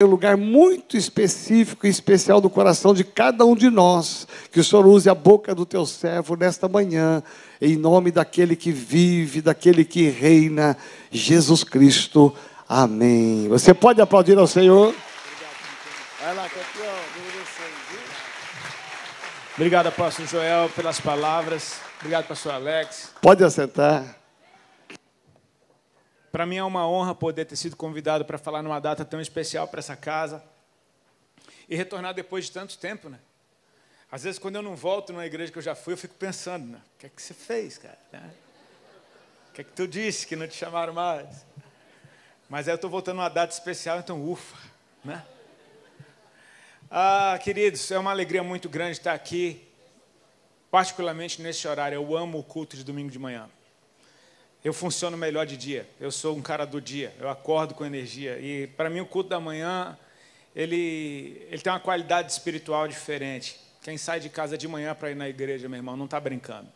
um lugar muito específico e especial do coração de cada um de nós. Que o Senhor use a boca do teu servo nesta manhã, em nome daquele que vive, daquele que reina, Jesus Cristo. Amém. Você pode aplaudir ao Senhor? Vai lá, campeão. Obrigado, apóstolo Joel, pelas palavras. Obrigado, pastor Alex. Pode assentar. Para mim é uma honra poder ter sido convidado para falar numa data tão especial para essa casa e retornar depois de tanto tempo, né? Às vezes, quando eu não volto numa igreja que eu já fui, eu fico pensando, né? O que é que você fez, cara? Né? O que é que tu disse que não te chamaram mais? Mas aí eu estou voltando numa data especial, então ufa, né? Ah, queridos, é uma alegria muito grande estar aqui, particularmente nesse horário. Eu amo o culto de domingo de manhã. Eu funciono melhor de dia. Eu sou um cara do dia. Eu acordo com energia. E para mim o culto da manhã ele ele tem uma qualidade espiritual diferente. Quem sai de casa de manhã para ir na igreja, meu irmão, não está brincando.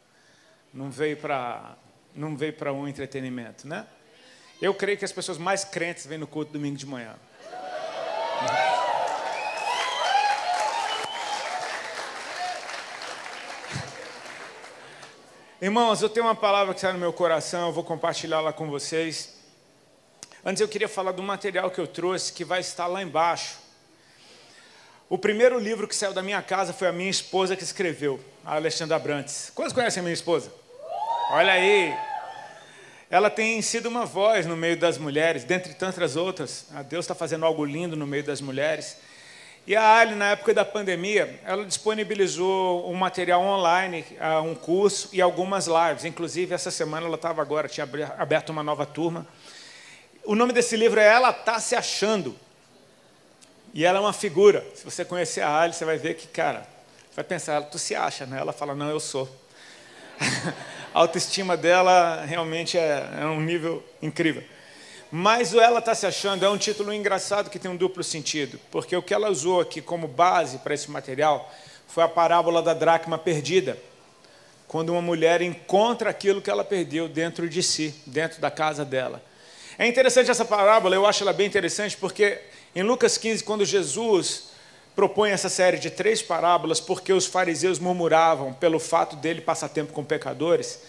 Não veio para não veio para um entretenimento, né? Eu creio que as pessoas mais crentes vêm no culto domingo de manhã. Irmãos, eu tenho uma palavra que está no meu coração, eu vou compartilhá-la com vocês. Antes eu queria falar do material que eu trouxe, que vai estar lá embaixo. O primeiro livro que saiu da minha casa foi a minha esposa que escreveu, a Alexandra Brantes. Quantos conhecem a minha esposa? Olha aí. Ela tem sido uma voz no meio das mulheres, dentre tantas outras. Deus está fazendo algo lindo no meio das mulheres. E a Ali, na época da pandemia, ela disponibilizou um material online, ah, um curso e algumas lives. Inclusive, essa semana ela estava agora, tinha aberto uma nova turma. O nome desse livro é Ela Está Se Achando. E ela é uma figura. Se você conhecer a Ali, você vai ver que, cara, vai pensar, tu se acha, né? Ela fala, não, eu sou. a autoestima dela realmente é, é um nível incrível. Mas o Ela Está Se Achando é um título engraçado que tem um duplo sentido, porque o que ela usou aqui como base para esse material foi a parábola da dracma perdida, quando uma mulher encontra aquilo que ela perdeu dentro de si, dentro da casa dela. É interessante essa parábola, eu acho ela bem interessante, porque em Lucas 15, quando Jesus propõe essa série de três parábolas, porque os fariseus murmuravam pelo fato dele passar tempo com pecadores,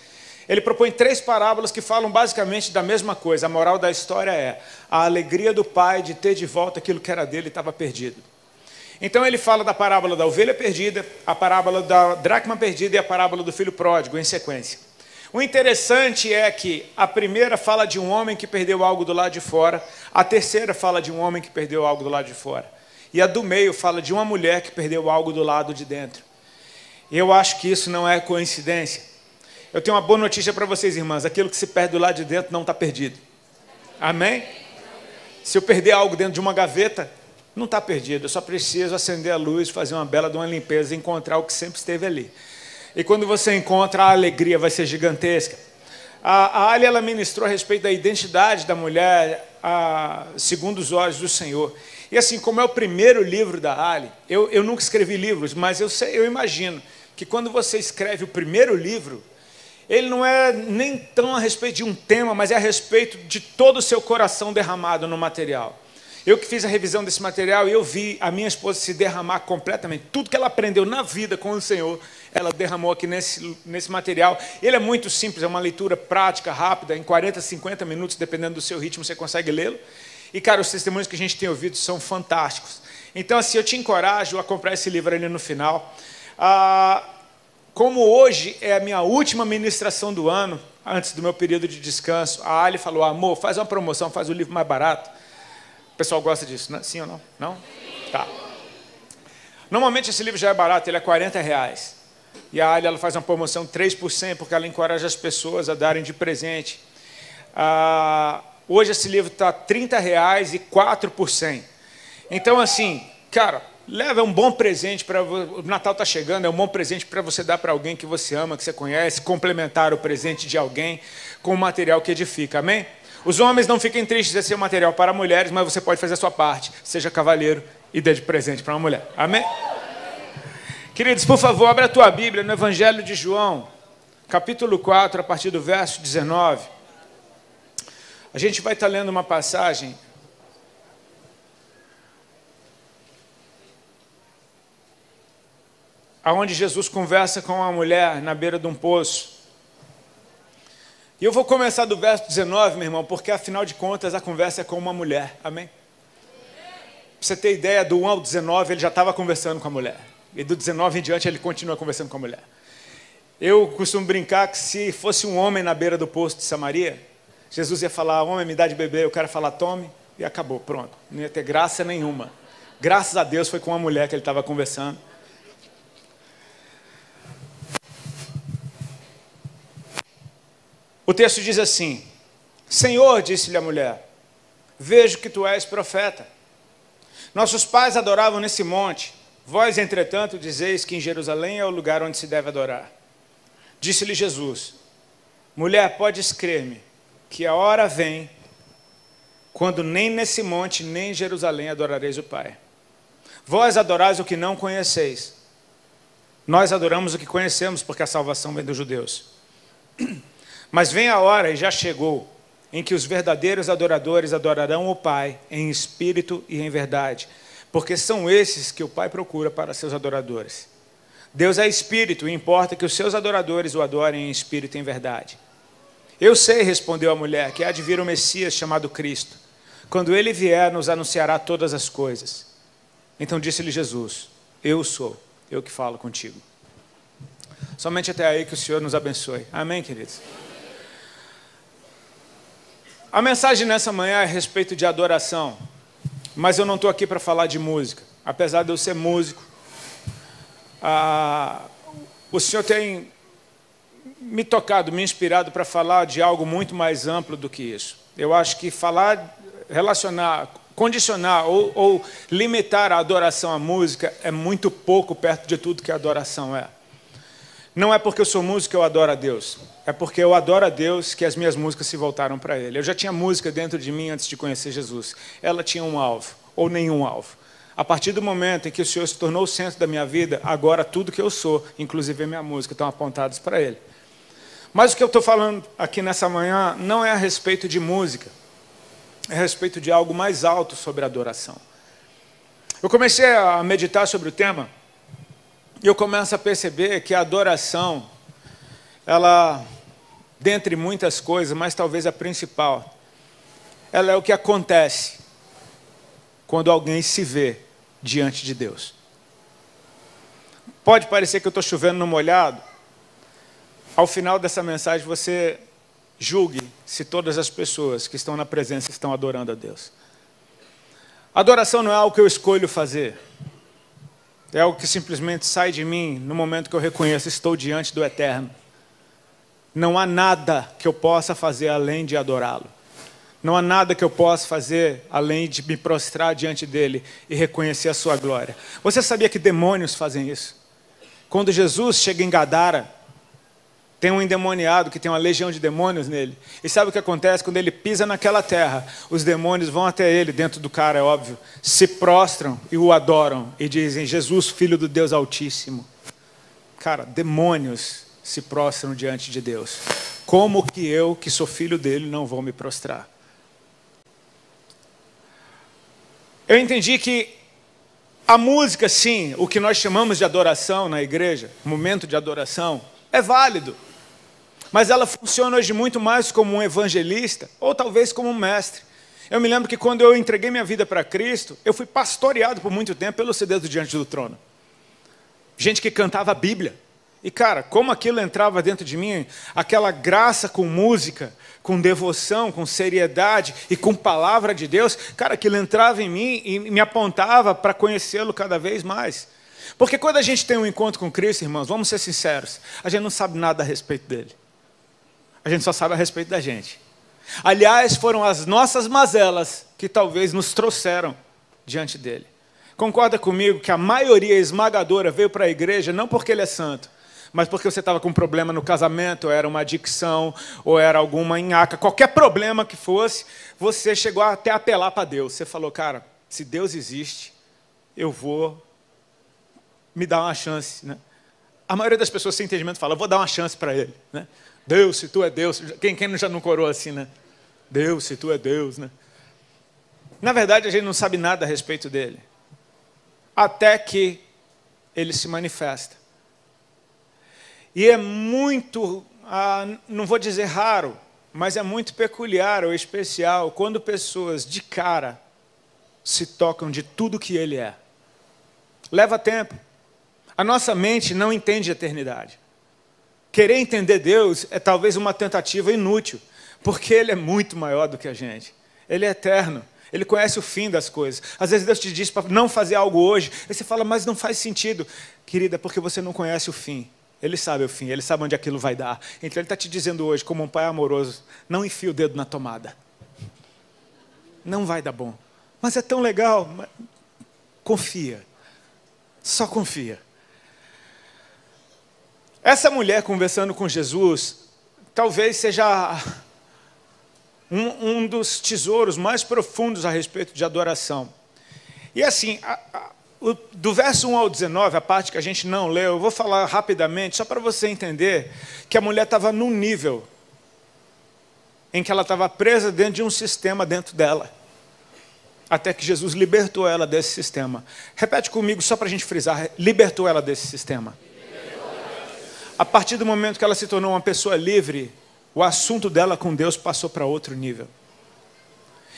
ele propõe três parábolas que falam basicamente da mesma coisa. A moral da história é a alegria do pai de ter de volta aquilo que era dele e estava perdido. Então ele fala da parábola da ovelha perdida, a parábola da dracma perdida e a parábola do filho pródigo em sequência. O interessante é que a primeira fala de um homem que perdeu algo do lado de fora, a terceira fala de um homem que perdeu algo do lado de fora, e a do meio fala de uma mulher que perdeu algo do lado de dentro. Eu acho que isso não é coincidência. Eu tenho uma boa notícia para vocês, irmãs: aquilo que se perde do lado de dentro não está perdido. Amém? Se eu perder algo dentro de uma gaveta, não está perdido. Eu só preciso acender a luz, fazer uma bela de uma limpeza e encontrar o que sempre esteve ali. E quando você encontra, a alegria vai ser gigantesca. A, a Ali ela ministrou a respeito da identidade da mulher a, segundo os olhos do Senhor. E assim, como é o primeiro livro da Ali, eu, eu nunca escrevi livros, mas eu, sei, eu imagino que quando você escreve o primeiro livro, ele não é nem tão a respeito de um tema, mas é a respeito de todo o seu coração derramado no material. Eu que fiz a revisão desse material e eu vi a minha esposa se derramar completamente. Tudo que ela aprendeu na vida com o Senhor, ela derramou aqui nesse, nesse material. Ele é muito simples, é uma leitura prática, rápida, em 40, 50 minutos, dependendo do seu ritmo, você consegue lê-lo. E, cara, os testemunhos que a gente tem ouvido são fantásticos. Então, assim, eu te encorajo a comprar esse livro ali no final. Ah, como hoje é a minha última ministração do ano, antes do meu período de descanso, a Ali falou: amor, faz uma promoção, faz o livro mais barato. O pessoal gosta disso, né? sim ou não? Não? Tá. Normalmente esse livro já é barato, ele é 40 reais. E a Ali ela faz uma promoção 3 por 100, porque ela encoraja as pessoas a darem de presente. Ah, hoje esse livro está 30 reais e 4 por 100. Então, assim, cara, Leva é um bom presente para o Natal está chegando, é um bom presente para você dar para alguém que você ama, que você conhece, complementar o presente de alguém com um material que edifica. Amém? Os homens não fiquem tristes ser um material para mulheres, mas você pode fazer a sua parte. Seja cavalheiro e dê de presente para uma mulher. Amém? Queridos, por favor, abra a tua Bíblia no Evangelho de João, capítulo 4, a partir do verso 19. A gente vai estar lendo uma passagem aonde Jesus conversa com uma mulher na beira de um poço. E eu vou começar do verso 19, meu irmão, porque afinal de contas a conversa é com uma mulher. Amém? Pra você ter ideia, do 1 ao 19 ele já estava conversando com a mulher. E do 19 em diante ele continua conversando com a mulher. Eu costumo brincar que se fosse um homem na beira do poço de Samaria, Jesus ia falar, homem, me dá de beber, eu quero falar, tome, e acabou, pronto. Não ia ter graça nenhuma. Graças a Deus foi com a mulher que ele estava conversando. O texto diz assim: Senhor, disse-lhe a mulher, vejo que tu és profeta. Nossos pais adoravam nesse monte, vós, entretanto, dizeis que em Jerusalém é o lugar onde se deve adorar. Disse-lhe Jesus: Mulher, podes crer-me, que a hora vem quando nem nesse monte nem em Jerusalém adorareis o Pai. Vós adorais o que não conheceis. Nós adoramos o que conhecemos, porque a salvação vem dos judeus. Mas vem a hora, e já chegou, em que os verdadeiros adoradores adorarão o Pai em espírito e em verdade, porque são esses que o Pai procura para seus adoradores. Deus é espírito e importa que os seus adoradores o adorem em espírito e em verdade. Eu sei, respondeu a mulher, que há de vir o Messias chamado Cristo. Quando ele vier, nos anunciará todas as coisas. Então disse-lhe Jesus: Eu sou, eu que falo contigo. Somente até aí que o Senhor nos abençoe. Amém, queridos? A mensagem nessa manhã é a respeito de adoração, mas eu não estou aqui para falar de música, apesar de eu ser músico ah, o Senhor tem me tocado, me inspirado para falar de algo muito mais amplo do que isso. Eu acho que falar, relacionar, condicionar ou, ou limitar a adoração à música é muito pouco perto de tudo que a adoração é. Não é porque eu sou músico que eu adoro a Deus. É porque eu adoro a Deus que as minhas músicas se voltaram para Ele. Eu já tinha música dentro de mim antes de conhecer Jesus. Ela tinha um alvo, ou nenhum alvo. A partir do momento em que o Senhor se tornou o centro da minha vida, agora tudo que eu sou, inclusive a minha música, estão apontados para Ele. Mas o que eu estou falando aqui nessa manhã não é a respeito de música, é a respeito de algo mais alto sobre adoração. Eu comecei a meditar sobre o tema e eu começo a perceber que a adoração, ela, dentre muitas coisas, mas talvez a principal, ela é o que acontece quando alguém se vê diante de Deus. Pode parecer que eu estou chovendo no molhado. Ao final dessa mensagem, você julgue se todas as pessoas que estão na presença estão adorando a Deus. Adoração não é algo que eu escolho fazer. É algo que simplesmente sai de mim no momento que eu reconheço estou diante do Eterno. Não há nada que eu possa fazer além de adorá-lo. Não há nada que eu possa fazer além de me prostrar diante dele e reconhecer a sua glória. Você sabia que demônios fazem isso? Quando Jesus chega em Gadara, tem um endemoniado que tem uma legião de demônios nele. E sabe o que acontece? Quando ele pisa naquela terra, os demônios vão até ele, dentro do cara, é óbvio, se prostram e o adoram e dizem: Jesus, filho do Deus Altíssimo. Cara, demônios se prostram diante de Deus. Como que eu, que sou filho dele, não vou me prostrar? Eu entendi que a música, sim, o que nós chamamos de adoração na igreja, momento de adoração, é válido. Mas ela funciona hoje muito mais como um evangelista, ou talvez como um mestre. Eu me lembro que quando eu entreguei minha vida para Cristo, eu fui pastoreado por muito tempo pelo CD do Diante do Trono. Gente que cantava a Bíblia. E cara, como aquilo entrava dentro de mim, aquela graça com música, com devoção, com seriedade e com palavra de Deus, cara, aquilo entrava em mim e me apontava para conhecê-lo cada vez mais. Porque quando a gente tem um encontro com Cristo, irmãos, vamos ser sinceros, a gente não sabe nada a respeito dele. A gente só sabe a respeito da gente. Aliás, foram as nossas mazelas que talvez nos trouxeram diante dele. Concorda comigo que a maioria esmagadora veio para a igreja não porque ele é santo, mas porque você estava com um problema no casamento, ou era uma adicção, ou era alguma enhaca, qualquer problema que fosse, você chegou até a apelar para Deus. Você falou, cara, se Deus existe, eu vou me dar uma chance. Né? A maioria das pessoas sem entendimento fala, vou dar uma chance para ele. Né? Deus, se tu é Deus. Quem, quem já não corou assim, né? Deus, se tu é Deus, né? Na verdade, a gente não sabe nada a respeito dele. Até que ele se manifesta E é muito, ah, não vou dizer raro, mas é muito peculiar ou especial quando pessoas de cara se tocam de tudo que ele é. Leva tempo. A nossa mente não entende eternidade. Querer entender Deus é talvez uma tentativa inútil, porque Ele é muito maior do que a gente. Ele é eterno. Ele conhece o fim das coisas. Às vezes Deus te diz para não fazer algo hoje, aí você fala, mas não faz sentido. Querida, porque você não conhece o fim. Ele sabe o fim, ele sabe onde aquilo vai dar. Então ele está te dizendo hoje, como um pai amoroso, não enfie o dedo na tomada. Não vai dar bom. Mas é tão legal. Confia. Só confia. Essa mulher conversando com Jesus, talvez seja um, um dos tesouros mais profundos a respeito de adoração. E assim, a, a, do verso 1 ao 19, a parte que a gente não leu, eu vou falar rapidamente, só para você entender que a mulher estava num nível em que ela estava presa dentro de um sistema dentro dela. Até que Jesus libertou ela desse sistema. Repete comigo, só para a gente frisar: libertou ela desse sistema. A partir do momento que ela se tornou uma pessoa livre, o assunto dela com Deus passou para outro nível.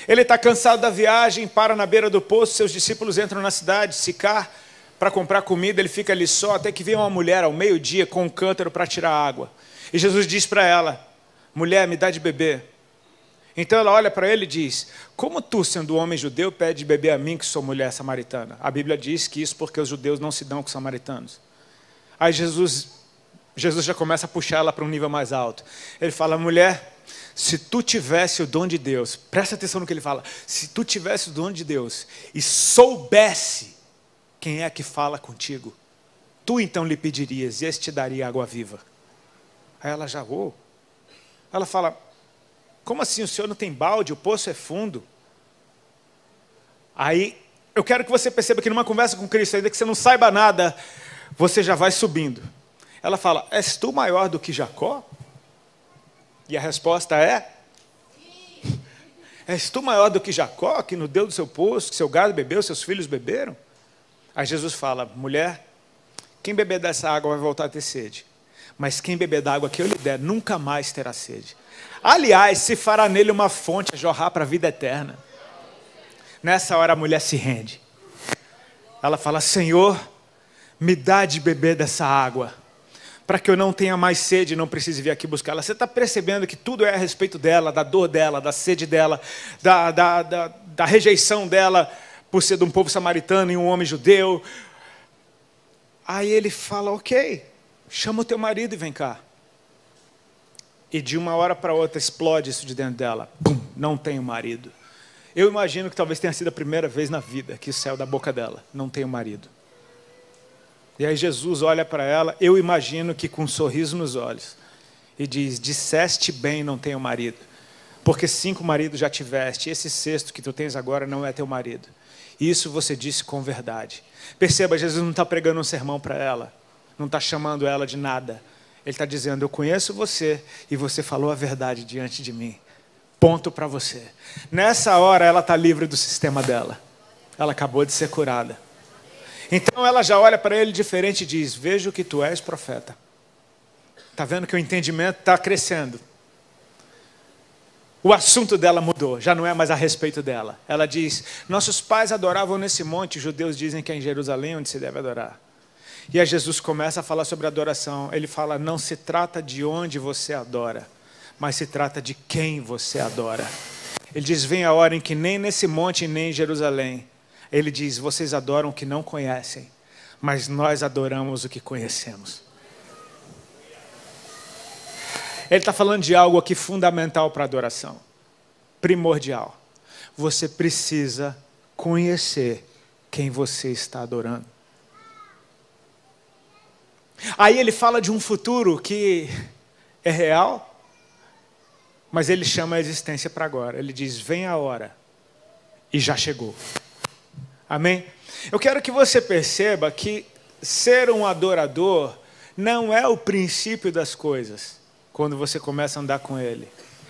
Ele está cansado da viagem, para na beira do poço, seus discípulos entram na cidade, Sicar, para comprar comida, ele fica ali só, até que vem uma mulher ao meio-dia com um cântaro para tirar água. E Jesus diz para ela: Mulher, me dá de beber. Então ela olha para ele e diz: Como tu, sendo homem judeu, pede de beber a mim, que sou mulher samaritana? A Bíblia diz que isso porque os judeus não se dão com os samaritanos. Aí Jesus Jesus já começa a puxar ela para um nível mais alto. Ele fala: mulher, se tu tivesse o dom de Deus, presta atenção no que ele fala. Se tu tivesse o dom de Deus e soubesse quem é que fala contigo, tu então lhe pedirias e este te daria água viva. Aí ela já, oh. Ela fala: como assim? O senhor não tem balde? O poço é fundo. Aí eu quero que você perceba que numa conversa com Cristo, ainda que você não saiba nada, você já vai subindo. Ela fala: És tu maior do que Jacó? E a resposta é: És tu maior do que Jacó, que no deu do seu poço, que seu gado bebeu, seus filhos beberam? Aí Jesus fala: Mulher, quem beber dessa água vai voltar a ter sede. Mas quem beber da água que eu lhe der, nunca mais terá sede. Aliás, se fará nele uma fonte a jorrar para a vida eterna. Nessa hora a mulher se rende. Ela fala: Senhor, me dá de beber dessa água para que eu não tenha mais sede e não precise vir aqui buscá-la. Você está percebendo que tudo é a respeito dela, da dor dela, da sede dela, da, da, da, da rejeição dela por ser de um povo samaritano e um homem judeu. Aí ele fala: Ok, chama o teu marido e vem cá. E de uma hora para outra explode isso de dentro dela. Pum, não tenho marido. Eu imagino que talvez tenha sido a primeira vez na vida que saiu da boca dela: Não tenho marido. E aí Jesus olha para ela, eu imagino que com um sorriso nos olhos, e diz: Disseste bem, não tenho marido, porque cinco maridos já tiveste, esse sexto que tu tens agora não é teu marido. Isso você disse com verdade. Perceba, Jesus não está pregando um sermão para ela, não está chamando ela de nada. Ele está dizendo: Eu conheço você e você falou a verdade diante de mim. Ponto para você. Nessa hora ela está livre do sistema dela. Ela acabou de ser curada. Então ela já olha para ele diferente e diz: Vejo que tu és profeta. Está vendo que o entendimento está crescendo. O assunto dela mudou, já não é mais a respeito dela. Ela diz: Nossos pais adoravam nesse monte, os judeus dizem que é em Jerusalém onde se deve adorar. E aí Jesus começa a falar sobre adoração. Ele fala: Não se trata de onde você adora, mas se trata de quem você adora. Ele diz: Vem a hora em que nem nesse monte, nem em Jerusalém, ele diz: Vocês adoram o que não conhecem, mas nós adoramos o que conhecemos. Ele está falando de algo aqui fundamental para a adoração, primordial. Você precisa conhecer quem você está adorando. Aí ele fala de um futuro que é real, mas ele chama a existência para agora. Ele diz: Vem a hora, e já chegou. Amém? Eu quero que você perceba que ser um adorador não é o princípio das coisas quando você começa a andar com Ele.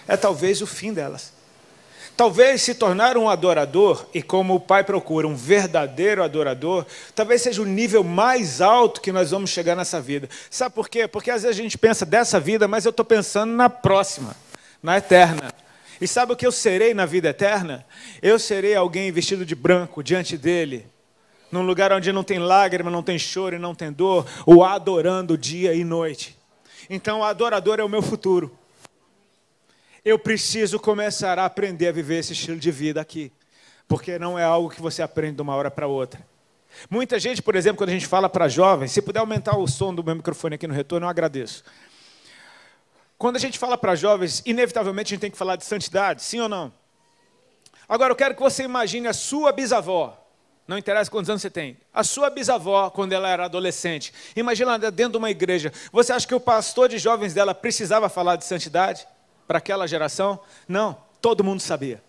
É talvez o fim delas. Talvez se tornar um adorador, e como o Pai procura um verdadeiro adorador, talvez seja o nível mais alto que nós vamos chegar nessa vida. Sabe por quê? Porque às vezes a gente pensa dessa vida, mas eu estou pensando na próxima, na eterna. E sabe o que eu serei na vida eterna? Eu serei alguém vestido de branco diante dele, num lugar onde não tem lágrima, não tem choro e não tem dor, o adorando dia e noite. Então, o adorador é o meu futuro. Eu preciso começar a aprender a viver esse estilo de vida aqui, porque não é algo que você aprende de uma hora para outra. Muita gente, por exemplo, quando a gente fala para jovens, se puder aumentar o som do meu microfone aqui no retorno, eu agradeço. Quando a gente fala para jovens, inevitavelmente a gente tem que falar de santidade, sim ou não? Agora eu quero que você imagine a sua bisavó. Não interessa quantos anos você tem. A sua bisavó, quando ela era adolescente. Imagina ela dentro de uma igreja. Você acha que o pastor de jovens dela precisava falar de santidade para aquela geração? Não, todo mundo sabia.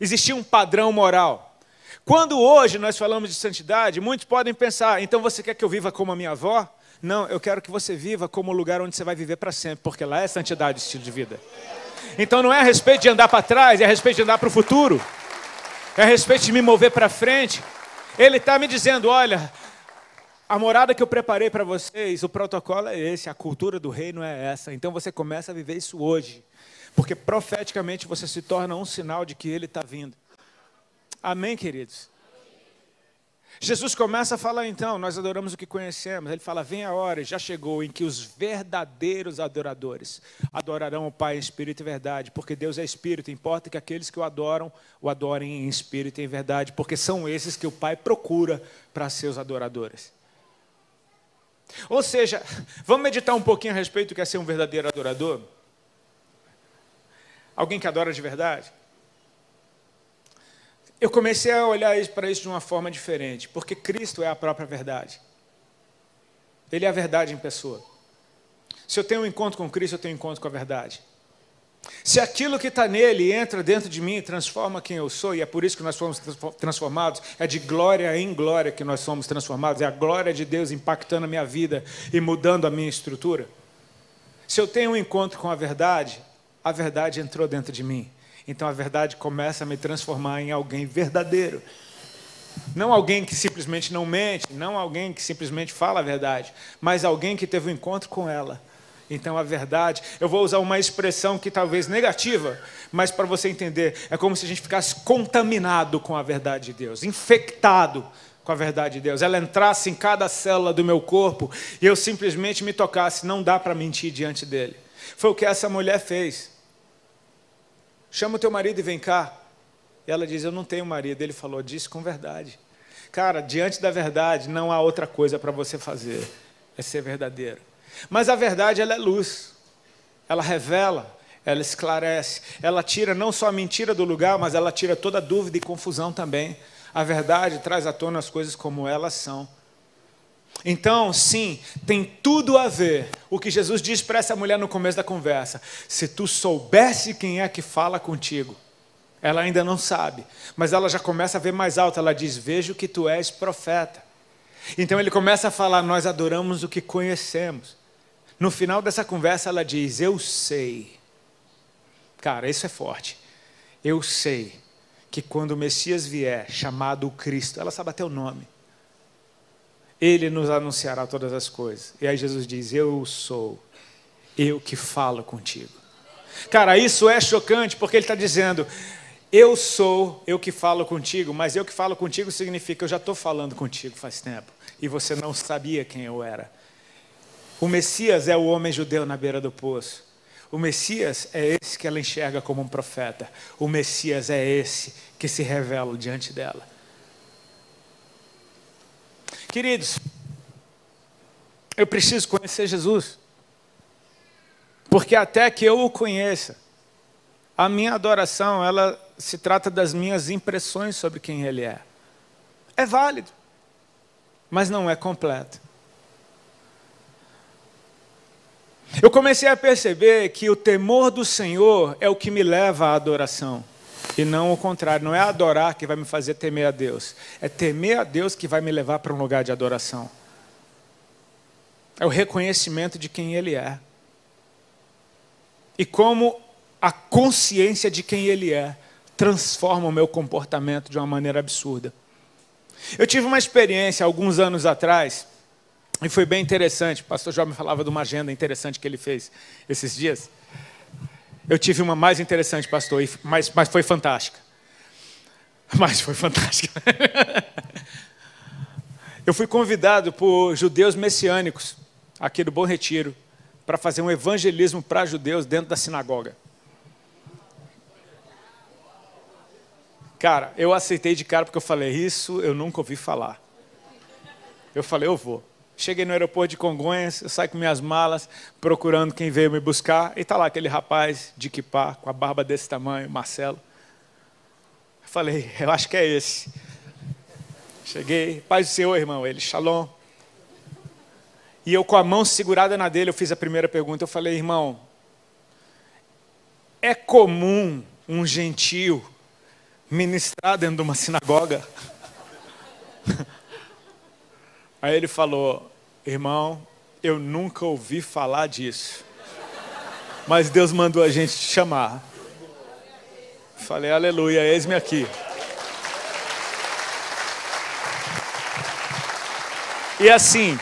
Existia um padrão moral. Quando hoje nós falamos de santidade, muitos podem pensar: então você quer que eu viva como a minha avó? Não, eu quero que você viva como o lugar onde você vai viver para sempre, porque lá é santidade, estilo de vida. Então não é a respeito de andar para trás, é a respeito de andar para o futuro, é a respeito de me mover para frente. Ele está me dizendo: olha, a morada que eu preparei para vocês, o protocolo é esse, a cultura do reino é essa. Então você começa a viver isso hoje, porque profeticamente você se torna um sinal de que ele está vindo. Amém, queridos? Jesus começa a falar então, nós adoramos o que conhecemos. Ele fala: vem a hora, já chegou, em que os verdadeiros adoradores adorarão o Pai em espírito e verdade, porque Deus é espírito. Importa que aqueles que o adoram o adorem em espírito e em verdade, porque são esses que o Pai procura para seus adoradores. Ou seja, vamos meditar um pouquinho a respeito do que é ser um verdadeiro adorador? Alguém que adora de verdade? Eu comecei a olhar para isso de uma forma diferente, porque Cristo é a própria verdade. Ele é a verdade em pessoa. Se eu tenho um encontro com Cristo, eu tenho um encontro com a verdade. Se aquilo que está nele entra dentro de mim e transforma quem eu sou, e é por isso que nós fomos transformados, é de glória em glória que nós somos transformados, é a glória de Deus impactando a minha vida e mudando a minha estrutura. Se eu tenho um encontro com a verdade, a verdade entrou dentro de mim. Então a verdade começa a me transformar em alguém verdadeiro. Não alguém que simplesmente não mente, não alguém que simplesmente fala a verdade, mas alguém que teve um encontro com ela. Então a verdade, eu vou usar uma expressão que talvez negativa, mas para você entender, é como se a gente ficasse contaminado com a verdade de Deus, infectado com a verdade de Deus. Ela entrasse em cada célula do meu corpo e eu simplesmente me tocasse, não dá para mentir diante dele. Foi o que essa mulher fez. Chama o teu marido e vem cá. E ela diz: Eu não tenho marido. Ele falou: Disse com verdade. Cara, diante da verdade, não há outra coisa para você fazer. É ser verdadeiro. Mas a verdade, ela é luz. Ela revela, ela esclarece. Ela tira não só a mentira do lugar, mas ela tira toda dúvida e confusão também. A verdade traz à tona as coisas como elas são. Então, sim, tem tudo a ver o que Jesus disse para essa mulher no começo da conversa. Se tu soubesse quem é que fala contigo, ela ainda não sabe, mas ela já começa a ver mais alto. Ela diz: Vejo que tu és profeta. Então ele começa a falar: Nós adoramos o que conhecemos. No final dessa conversa, ela diz: Eu sei. Cara, isso é forte. Eu sei que quando o Messias vier, chamado Cristo, ela sabe até o nome ele nos anunciará todas as coisas. E aí Jesus diz: Eu sou, eu que falo contigo. Cara, isso é chocante porque ele está dizendo: Eu sou, eu que falo contigo, mas eu que falo contigo significa eu já estou falando contigo faz tempo e você não sabia quem eu era. O Messias é o homem judeu na beira do poço. O Messias é esse que ela enxerga como um profeta. O Messias é esse que se revela diante dela. Queridos, eu preciso conhecer Jesus. Porque até que eu o conheça, a minha adoração, ela se trata das minhas impressões sobre quem ele é. É válido, mas não é completo. Eu comecei a perceber que o temor do Senhor é o que me leva à adoração. E não o contrário, não é adorar que vai me fazer temer a Deus, é temer a Deus que vai me levar para um lugar de adoração. É o reconhecimento de quem Ele é. E como a consciência de quem Ele é transforma o meu comportamento de uma maneira absurda. Eu tive uma experiência alguns anos atrás, e foi bem interessante. O pastor me falava de uma agenda interessante que ele fez esses dias. Eu tive uma mais interessante, pastor, mas, mas foi fantástica. Mas foi fantástica. Eu fui convidado por judeus messiânicos, aqui do Bom Retiro, para fazer um evangelismo para judeus dentro da sinagoga. Cara, eu aceitei de cara porque eu falei, isso eu nunca ouvi falar. Eu falei, eu vou. Cheguei no aeroporto de Congonhas, eu saí com minhas malas, procurando quem veio me buscar, e está lá aquele rapaz de kipá, com a barba desse tamanho, Marcelo. Eu falei, eu acho que é esse. Cheguei, paz do Senhor, irmão. Ele, shalom. E eu, com a mão segurada na dele, eu fiz a primeira pergunta. Eu falei, irmão, é comum um gentio ministrar dentro de uma sinagoga? Aí ele falou, irmão, eu nunca ouvi falar disso. Mas Deus mandou a gente te chamar. Falei, aleluia, eis-me aqui. E assim,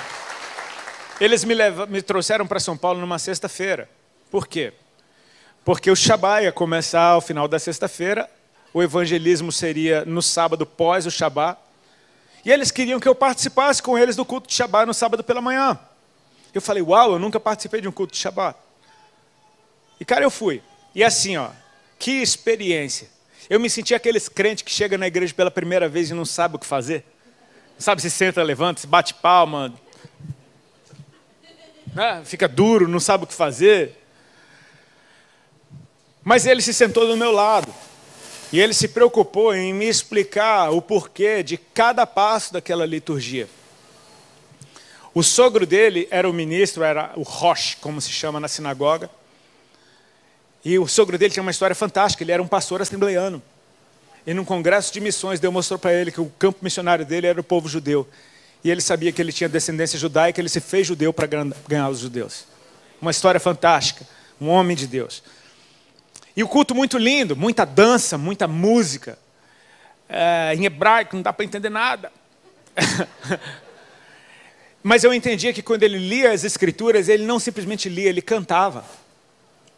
eles me, me trouxeram para São Paulo numa sexta-feira. Por quê? Porque o Shabá ia começar ao final da sexta-feira, o evangelismo seria no sábado pós o Shabá. E eles queriam que eu participasse com eles do culto de Shabá no sábado pela manhã. Eu falei, uau, eu nunca participei de um culto de Shabá. E cara, eu fui. E assim, ó, que experiência. Eu me senti aqueles crentes que chegam na igreja pela primeira vez e não sabem o que fazer. Sabe, se senta, levanta, se bate palma, né? fica duro, não sabe o que fazer. Mas ele se sentou do meu lado. E ele se preocupou em me explicar o porquê de cada passo daquela liturgia. O sogro dele era o ministro, era o Roche, como se chama na sinagoga. E o sogro dele tinha uma história fantástica, ele era um pastor assembleiano. E num congresso de missões, Deus mostrou para ele que o campo missionário dele era o povo judeu. E ele sabia que ele tinha descendência judaica, ele se fez judeu para ganhar os judeus. Uma história fantástica, um homem de Deus. E o culto muito lindo, muita dança, muita música. É, em hebraico, não dá para entender nada. Mas eu entendia que quando ele lia as escrituras, ele não simplesmente lia, ele cantava.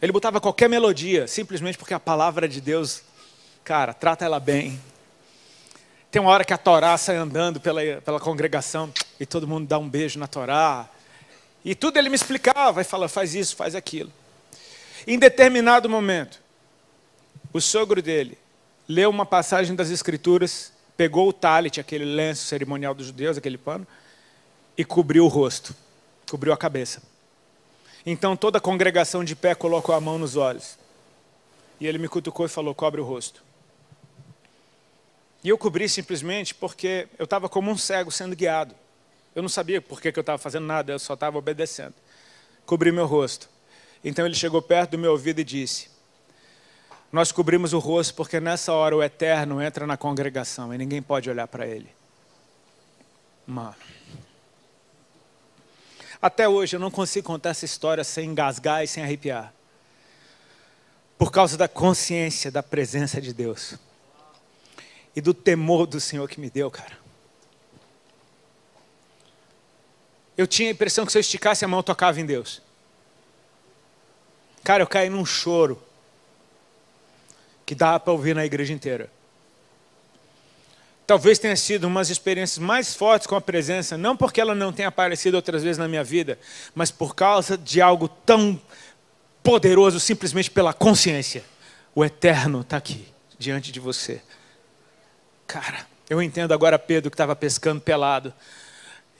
Ele botava qualquer melodia, simplesmente porque a palavra de Deus Cara, trata ela bem. Tem uma hora que a Torá sai andando pela, pela congregação e todo mundo dá um beijo na Torá. E tudo ele me explicava e fala, faz isso, faz aquilo. Em determinado momento, o sogro dele leu uma passagem das Escrituras, pegou o talit, aquele lenço cerimonial dos judeus, aquele pano, e cobriu o rosto, cobriu a cabeça. Então toda a congregação de pé colocou a mão nos olhos. E ele me cutucou e falou: cobre o rosto. E eu cobri simplesmente porque eu estava como um cego sendo guiado. Eu não sabia por que, que eu estava fazendo nada, eu só estava obedecendo. Cobri meu rosto. Então ele chegou perto do meu ouvido e disse: Nós cobrimos o rosto porque nessa hora o Eterno entra na congregação e ninguém pode olhar para ele. Mano. Até hoje eu não consigo contar essa história sem engasgar e sem arrepiar. Por causa da consciência da presença de Deus e do temor do Senhor que me deu, cara. Eu tinha a impressão que se eu esticasse a mão, eu tocava em Deus. Cara, eu caí num choro que dava para ouvir na igreja inteira. Talvez tenha sido umas experiências mais fortes com a presença, não porque ela não tenha aparecido outras vezes na minha vida, mas por causa de algo tão poderoso, simplesmente pela consciência. O eterno está aqui, diante de você. Cara, eu entendo agora Pedro que estava pescando pelado.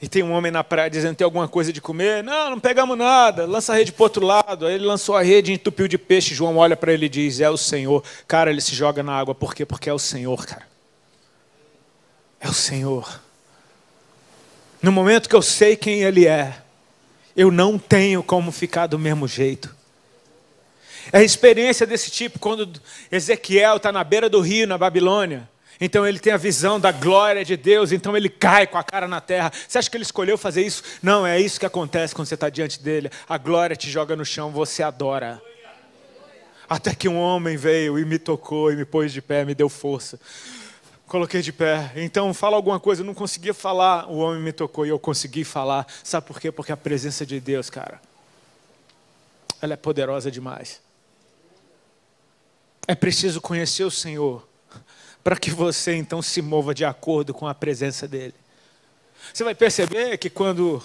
E tem um homem na praia dizendo tem alguma coisa de comer. Não, não pegamos nada. Lança a rede para outro lado. Aí ele lançou a rede e entupiu de peixe. João olha para ele e diz: É o Senhor. Cara, ele se joga na água. Por quê? Porque é o Senhor, cara. É o Senhor. No momento que eu sei quem Ele é, eu não tenho como ficar do mesmo jeito. É a experiência desse tipo quando Ezequiel está na beira do rio, na Babilônia. Então ele tem a visão da glória de Deus, então ele cai com a cara na terra. Você acha que ele escolheu fazer isso? Não, é isso que acontece quando você está diante dele. A glória te joga no chão, você adora. Até que um homem veio e me tocou e me pôs de pé, me deu força. Coloquei de pé. Então, fala alguma coisa. Eu não conseguia falar. O homem me tocou e eu consegui falar. Sabe por quê? Porque a presença de Deus, cara, ela é poderosa demais. É preciso conhecer o Senhor para que você então se mova de acordo com a presença dEle. Você vai perceber que quando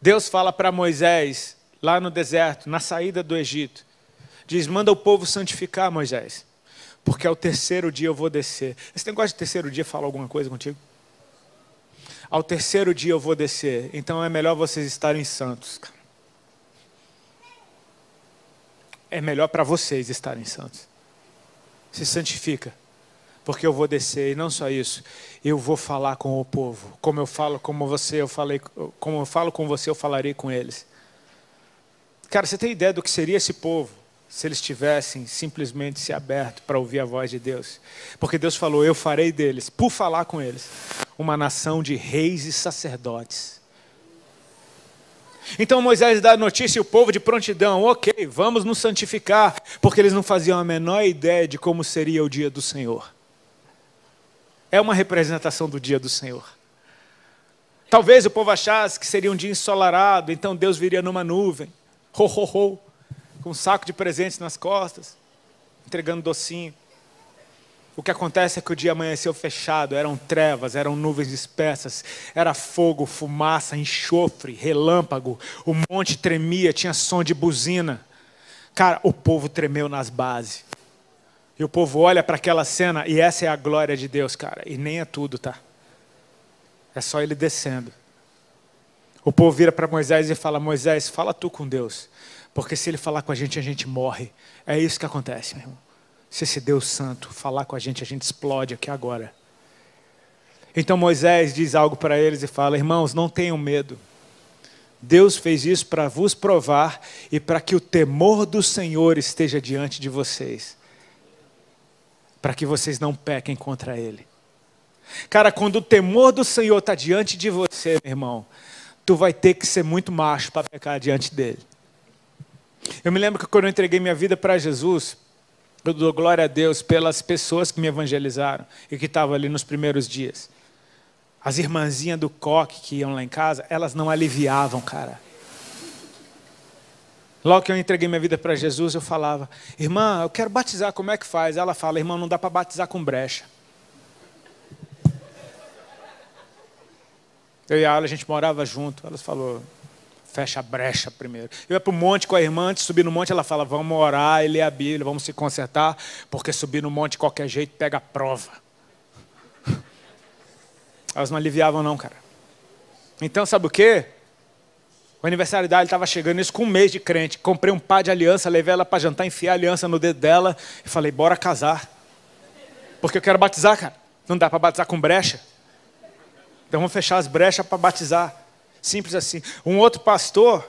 Deus fala para Moisés, lá no deserto, na saída do Egito, diz: manda o povo santificar Moisés porque ao terceiro dia eu vou descer. Esse negócio de terceiro dia fala alguma coisa contigo? Ao terceiro dia eu vou descer, então é melhor vocês estarem santos. É melhor para vocês estarem santos. Se santifica, porque eu vou descer e não só isso, eu vou falar com o povo, como eu falo, como você, eu falei, como eu falo com você, eu falarei com eles. Cara, você tem ideia do que seria esse povo? se eles tivessem simplesmente se aberto para ouvir a voz de Deus. Porque Deus falou: Eu farei deles, por falar com eles, uma nação de reis e sacerdotes. Então Moisés dá a notícia e o povo de prontidão, ok, vamos nos santificar, porque eles não faziam a menor ideia de como seria o dia do Senhor. É uma representação do dia do Senhor. Talvez o povo achasse que seria um dia ensolarado, então Deus viria numa nuvem. Ho, ho, ho com um saco de presentes nas costas, entregando docinho. O que acontece é que o dia amanheceu fechado, eram trevas, eram nuvens espessas, era fogo, fumaça, enxofre, relâmpago, o monte tremia, tinha som de buzina. Cara, o povo tremeu nas bases. E o povo olha para aquela cena e essa é a glória de Deus, cara. E nem é tudo, tá? É só ele descendo. O povo vira para Moisés e fala: Moisés, fala tu com Deus. Porque se ele falar com a gente, a gente morre. É isso que acontece, meu irmão. Se esse Deus Santo falar com a gente, a gente explode aqui agora. Então Moisés diz algo para eles e fala: Irmãos, não tenham medo. Deus fez isso para vos provar e para que o temor do Senhor esteja diante de vocês. Para que vocês não pequem contra Ele. Cara, quando o temor do Senhor está diante de você, meu irmão, tu vai ter que ser muito macho para pecar diante dele. Eu me lembro que quando eu entreguei minha vida para Jesus, eu dou glória a Deus pelas pessoas que me evangelizaram e que estavam ali nos primeiros dias. As irmãzinhas do coque que iam lá em casa, elas não aliviavam, cara. Logo que eu entreguei minha vida para Jesus, eu falava, irmã, eu quero batizar, como é que faz? Ela fala, irmão, não dá para batizar com brecha. Eu e a Ala, a gente morava junto. Ela falou, fecha a brecha primeiro. Eu ia para o monte com a irmã, antes de subir no monte, ela fala: vamos orar e ler a Bíblia, vamos se consertar, porque subir no monte de qualquer jeito pega a prova. Elas não aliviavam, não, cara. Então, sabe o quê? O aniversário dela estava chegando, isso com um mês de crente. Comprei um par de aliança, levei ela para jantar, enfiei a aliança no dedo dela e falei: bora casar. Porque eu quero batizar, cara. Não dá para batizar com brecha. Então vamos fechar as brechas para batizar. Simples assim. Um outro pastor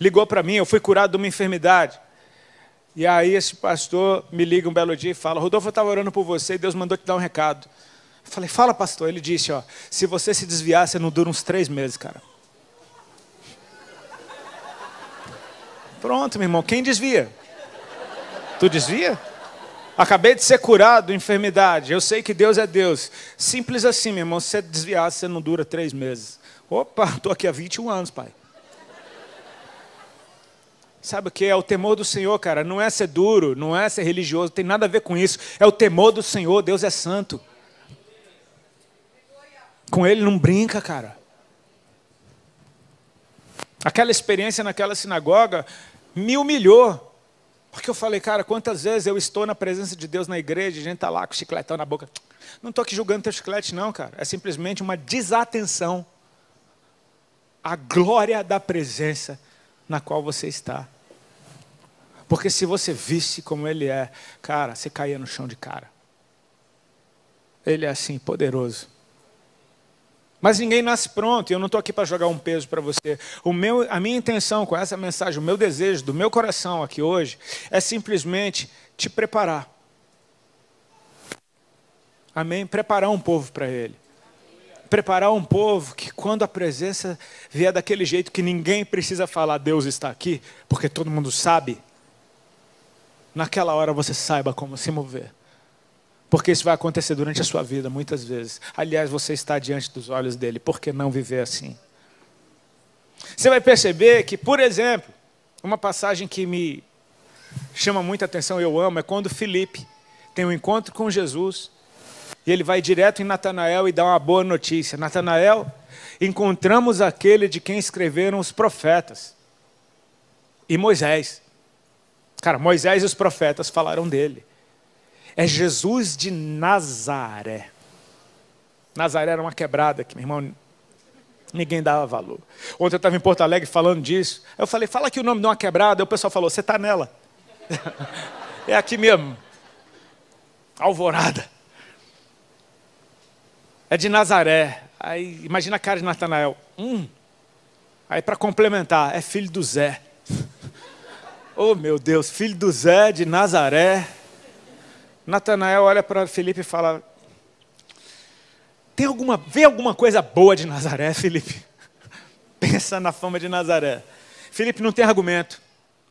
ligou para mim, eu fui curado de uma enfermidade. E aí esse pastor me liga um belo dia e fala: Rodolfo, eu estava orando por você e Deus mandou te dar um recado. Eu falei: Fala, pastor. Ele disse: Ó, se você se desviar, você não dura uns três meses, cara. Pronto, meu irmão. Quem desvia? Tu desvia? Acabei de ser curado de enfermidade. Eu sei que Deus é Deus. Simples assim, meu irmão. Se você desviar, você não dura três meses. Opa, estou aqui há 21 anos, pai. Sabe o que é o temor do Senhor, cara? Não é ser duro, não é ser religioso, tem nada a ver com isso. É o temor do Senhor, Deus é santo. Com Ele não brinca, cara. Aquela experiência naquela sinagoga me humilhou. Porque eu falei, cara, quantas vezes eu estou na presença de Deus na igreja, a gente está lá com chicletão na boca. Não estou aqui julgando teu chiclete, não, cara. É simplesmente uma desatenção a glória da presença na qual você está. Porque se você visse como Ele é, cara, você caía no chão de cara. Ele é assim, poderoso. Mas ninguém nasce pronto, e eu não estou aqui para jogar um peso para você. O meu, a minha intenção com essa mensagem, o meu desejo do meu coração aqui hoje, é simplesmente te preparar. Amém? Preparar um povo para Ele preparar um povo que, quando a presença vier daquele jeito que ninguém precisa falar, Deus está aqui, porque todo mundo sabe. naquela hora você saiba como se mover. Porque isso vai acontecer durante a sua vida muitas vezes. Aliás, você está diante dos olhos dele, por que não viver assim? Você vai perceber que, por exemplo, uma passagem que me chama muita atenção, eu amo, é quando Felipe tem um encontro com Jesus e ele vai direto em Natanael e dá uma boa notícia. Natanael, encontramos aquele de quem escreveram os profetas e Moisés. Cara, Moisés e os profetas falaram dele. É Jesus de Nazaré. Nazaré era uma quebrada que, meu irmão, ninguém dava valor. Ontem eu estava em Porto Alegre falando disso. Eu falei, fala aqui o nome de uma quebrada. Aí o pessoal falou, você está nela. é aqui mesmo. Alvorada. É de Nazaré. Aí imagina a cara de Natanael. Hum. Aí para complementar, é filho do Zé. oh meu Deus, filho do Zé de Nazaré. Natanael olha para Felipe e fala: Tem alguma, vê alguma coisa boa de Nazaré, Felipe? Pensa na fama de Nazaré. Felipe não tem argumento.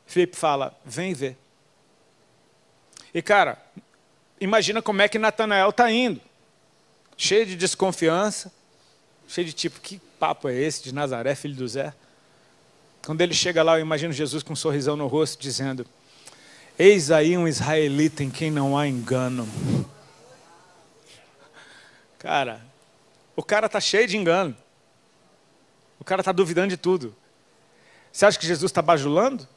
Felipe fala: Vem ver. E cara, imagina como é que Natanael está indo. Cheio de desconfiança, cheio de tipo, que papo é esse de Nazaré, filho do Zé? Quando ele chega lá, eu imagino Jesus com um sorrisão no rosto, dizendo: Eis aí um israelita em quem não há engano. Cara, o cara está cheio de engano. O cara está duvidando de tudo. Você acha que Jesus está bajulando?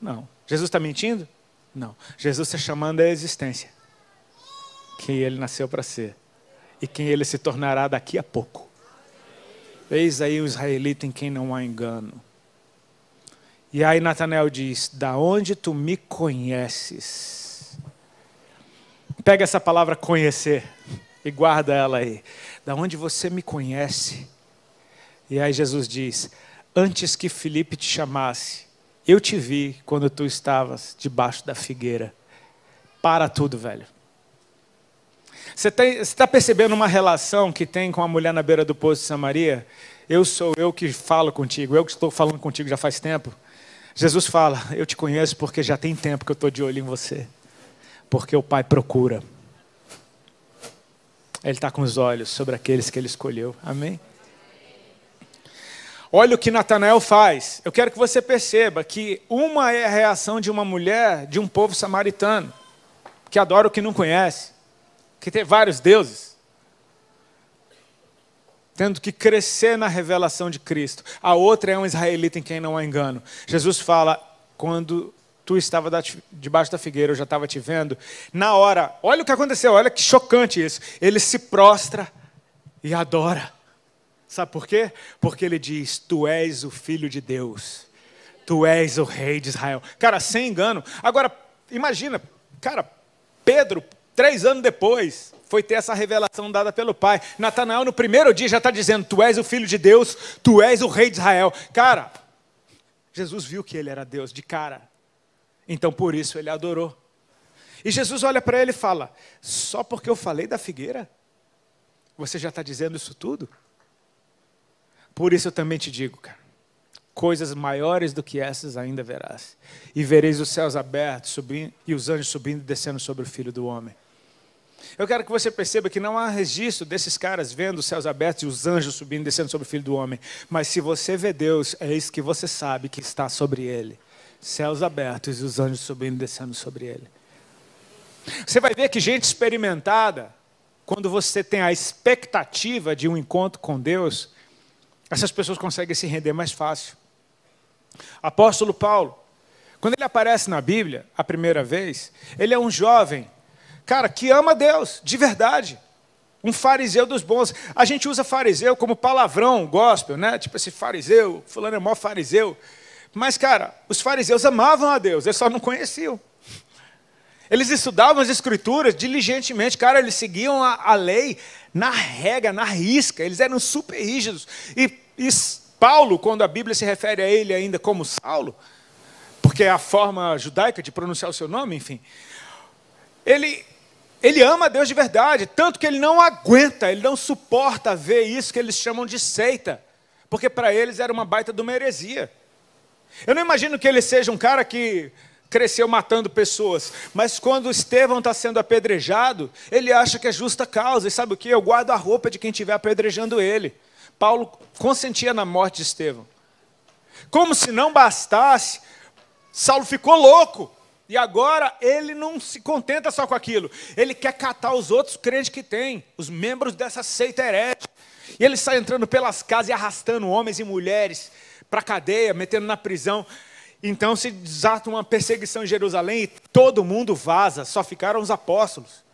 Não. Jesus está mentindo? Não. Jesus está chamando a existência. Quem ele nasceu para ser. E quem ele se tornará daqui a pouco. Eis aí o israelita em quem não há engano. E aí Natanael diz: Da onde tu me conheces? Pega essa palavra conhecer e guarda ela aí. Da onde você me conhece? E aí Jesus diz: Antes que Felipe te chamasse, eu te vi quando tu estavas debaixo da figueira. Para tudo, velho. Você está percebendo uma relação que tem com a mulher na beira do poço de Samaria? Eu sou eu que falo contigo, eu que estou falando contigo já faz tempo. Jesus fala: Eu te conheço porque já tem tempo que eu estou de olho em você. Porque o Pai procura. Ele está com os olhos sobre aqueles que ele escolheu. Amém? Olha o que Natanael faz. Eu quero que você perceba que uma é a reação de uma mulher de um povo samaritano, que adora o que não conhece, que tem vários deuses tendo que crescer na revelação de Cristo. A outra é um israelita em quem não há engano. Jesus fala: quando tu estava debaixo da figueira, eu já estava te vendo. Na hora, olha o que aconteceu, olha que chocante isso. Ele se prostra e adora. Sabe por quê? Porque ele diz: Tu és o filho de Deus, tu és o rei de Israel. Cara, sem engano. Agora, imagina, cara, Pedro, três anos depois, foi ter essa revelação dada pelo Pai. Natanael, no primeiro dia, já está dizendo: Tu és o filho de Deus, tu és o rei de Israel. Cara, Jesus viu que ele era Deus de cara. Então por isso ele adorou. E Jesus olha para ele e fala: Só porque eu falei da figueira, você já está dizendo isso tudo? Por isso eu também te digo, cara coisas maiores do que essas ainda verás. E vereis os céus abertos subindo, e os anjos subindo e descendo sobre o filho do homem. Eu quero que você perceba que não há registro desses caras vendo os céus abertos e os anjos subindo e descendo sobre o Filho do Homem. Mas se você vê Deus, é isso que você sabe que está sobre ele. Céus abertos e os anjos subindo e descendo sobre ele. Você vai ver que gente experimentada, quando você tem a expectativa de um encontro com Deus, essas pessoas conseguem se render mais fácil. Apóstolo Paulo, quando ele aparece na Bíblia a primeira vez, ele é um jovem cara, que ama Deus, de verdade. Um fariseu dos bons. A gente usa fariseu como palavrão gospel, né? Tipo esse fariseu, fulano é maior fariseu. Mas, cara, os fariseus amavam a Deus, eles só não conheciam. Eles estudavam as escrituras diligentemente, cara, eles seguiam a, a lei na rega, na risca, eles eram super rígidos. E, e Paulo, quando a Bíblia se refere a ele ainda como Saulo, porque é a forma judaica de pronunciar o seu nome, enfim, ele ele ama Deus de verdade, tanto que ele não aguenta, ele não suporta ver isso que eles chamam de seita, porque para eles era uma baita de uma heresia. Eu não imagino que ele seja um cara que cresceu matando pessoas. Mas quando Estevão está sendo apedrejado, ele acha que é justa causa. E sabe o que? Eu guardo a roupa de quem estiver apedrejando ele. Paulo consentia na morte de Estevão. Como se não bastasse, Saulo ficou louco. E agora ele não se contenta só com aquilo. Ele quer catar os outros crentes que tem, os membros dessa seita herética. E ele sai entrando pelas casas e arrastando homens e mulheres para a cadeia, metendo na prisão. Então se desata uma perseguição em Jerusalém e todo mundo vaza, só ficaram os apóstolos.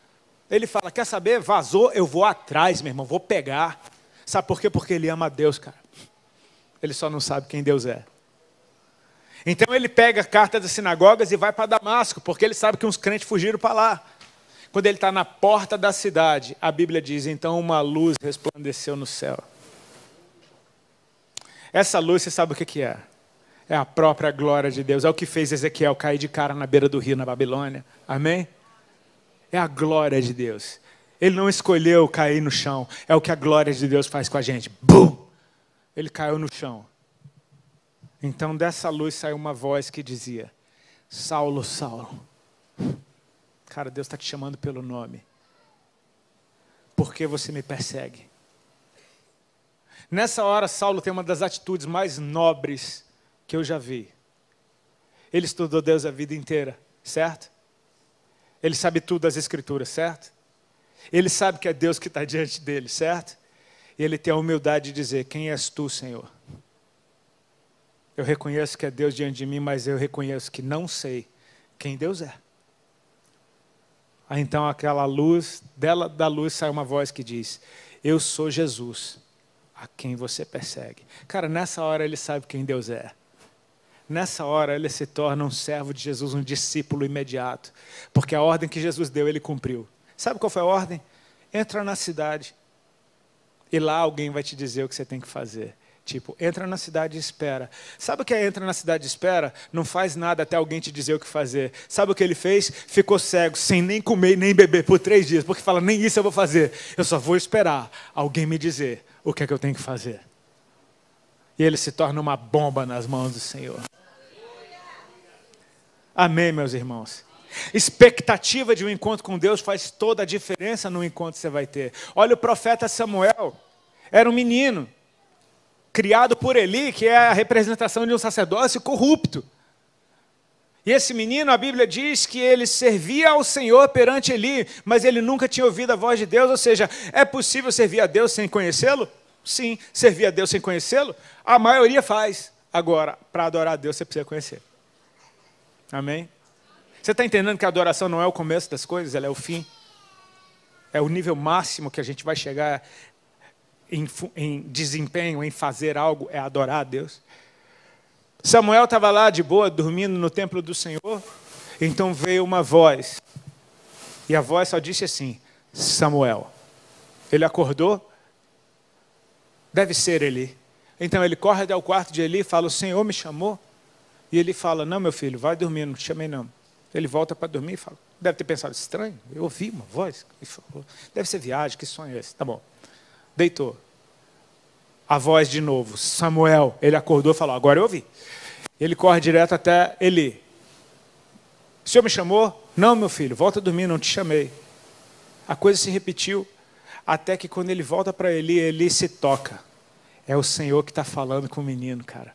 Ele fala: Quer saber? Vazou, eu vou atrás, meu irmão, vou pegar. Sabe por quê? Porque ele ama Deus, cara. Ele só não sabe quem Deus é. Então ele pega a carta das sinagogas e vai para Damasco, porque ele sabe que uns crentes fugiram para lá. Quando ele está na porta da cidade, a Bíblia diz: então uma luz resplandeceu no céu. Essa luz, você sabe o que, é? É a própria glória de Deus. É o que fez Ezequiel cair de cara na beira do rio na Babilônia. Amém? É a glória de Deus. Ele não escolheu cair no chão. É o que a glória de Deus faz com a gente. Bum! Ele caiu no chão. Então dessa luz saiu uma voz que dizia: Saulo, Saulo. Cara, Deus está te chamando pelo nome. Por que você me persegue? Nessa hora, Saulo tem uma das atitudes mais nobres que eu já vi. Ele estudou Deus a vida inteira, certo? Ele sabe tudo das Escrituras, certo? Ele sabe que é Deus que está diante dele, certo? E ele tem a humildade de dizer: Quem és tu, Senhor? Eu reconheço que é Deus diante de mim, mas eu reconheço que não sei quem Deus é. Aí então aquela luz, dela da luz sai uma voz que diz: Eu sou Jesus, a quem você persegue. Cara, nessa hora ele sabe quem Deus é. Nessa hora ele se torna um servo de Jesus, um discípulo imediato, porque a ordem que Jesus deu ele cumpriu. Sabe qual foi a ordem? Entra na cidade e lá alguém vai te dizer o que você tem que fazer. Tipo, entra na cidade e espera. Sabe o que é entra na cidade e espera? Não faz nada até alguém te dizer o que fazer. Sabe o que ele fez? Ficou cego, sem nem comer nem beber por três dias, porque fala, nem isso eu vou fazer. Eu só vou esperar alguém me dizer o que é que eu tenho que fazer. E ele se torna uma bomba nas mãos do Senhor. Amém, meus irmãos. Expectativa de um encontro com Deus faz toda a diferença no encontro que você vai ter. Olha o profeta Samuel. Era um menino criado por Eli, que é a representação de um sacerdócio corrupto. E esse menino, a Bíblia diz que ele servia ao Senhor perante Eli, mas ele nunca tinha ouvido a voz de Deus, ou seja, é possível servir a Deus sem conhecê-lo? Sim, servir a Deus sem conhecê-lo? A maioria faz. Agora, para adorar a Deus, você precisa conhecer. Amém? Você está entendendo que a adoração não é o começo das coisas, ela é o fim? É o nível máximo que a gente vai chegar em, em desempenho, em fazer algo, é adorar a Deus. Samuel estava lá de boa, dormindo no templo do Senhor. Então veio uma voz. E a voz só disse assim: Samuel. Ele acordou. Deve ser Eli. Então ele corre até o quarto de Eli e fala: O Senhor me chamou. E ele fala: Não, meu filho, vai dormir, não te chamei não. Ele volta para dormir e fala: Deve ter pensado estranho. Eu ouvi uma voz. Deve ser viagem, que sonho é esse? Tá bom deitou. A voz de novo, Samuel, ele acordou e falou: Agora eu ouvi. Ele corre direto até Eli. O senhor me chamou? Não, meu filho, volta a dormir, não te chamei. A coisa se repetiu, até que quando ele volta para Eli, Eli se toca. É o Senhor que está falando com o menino, cara.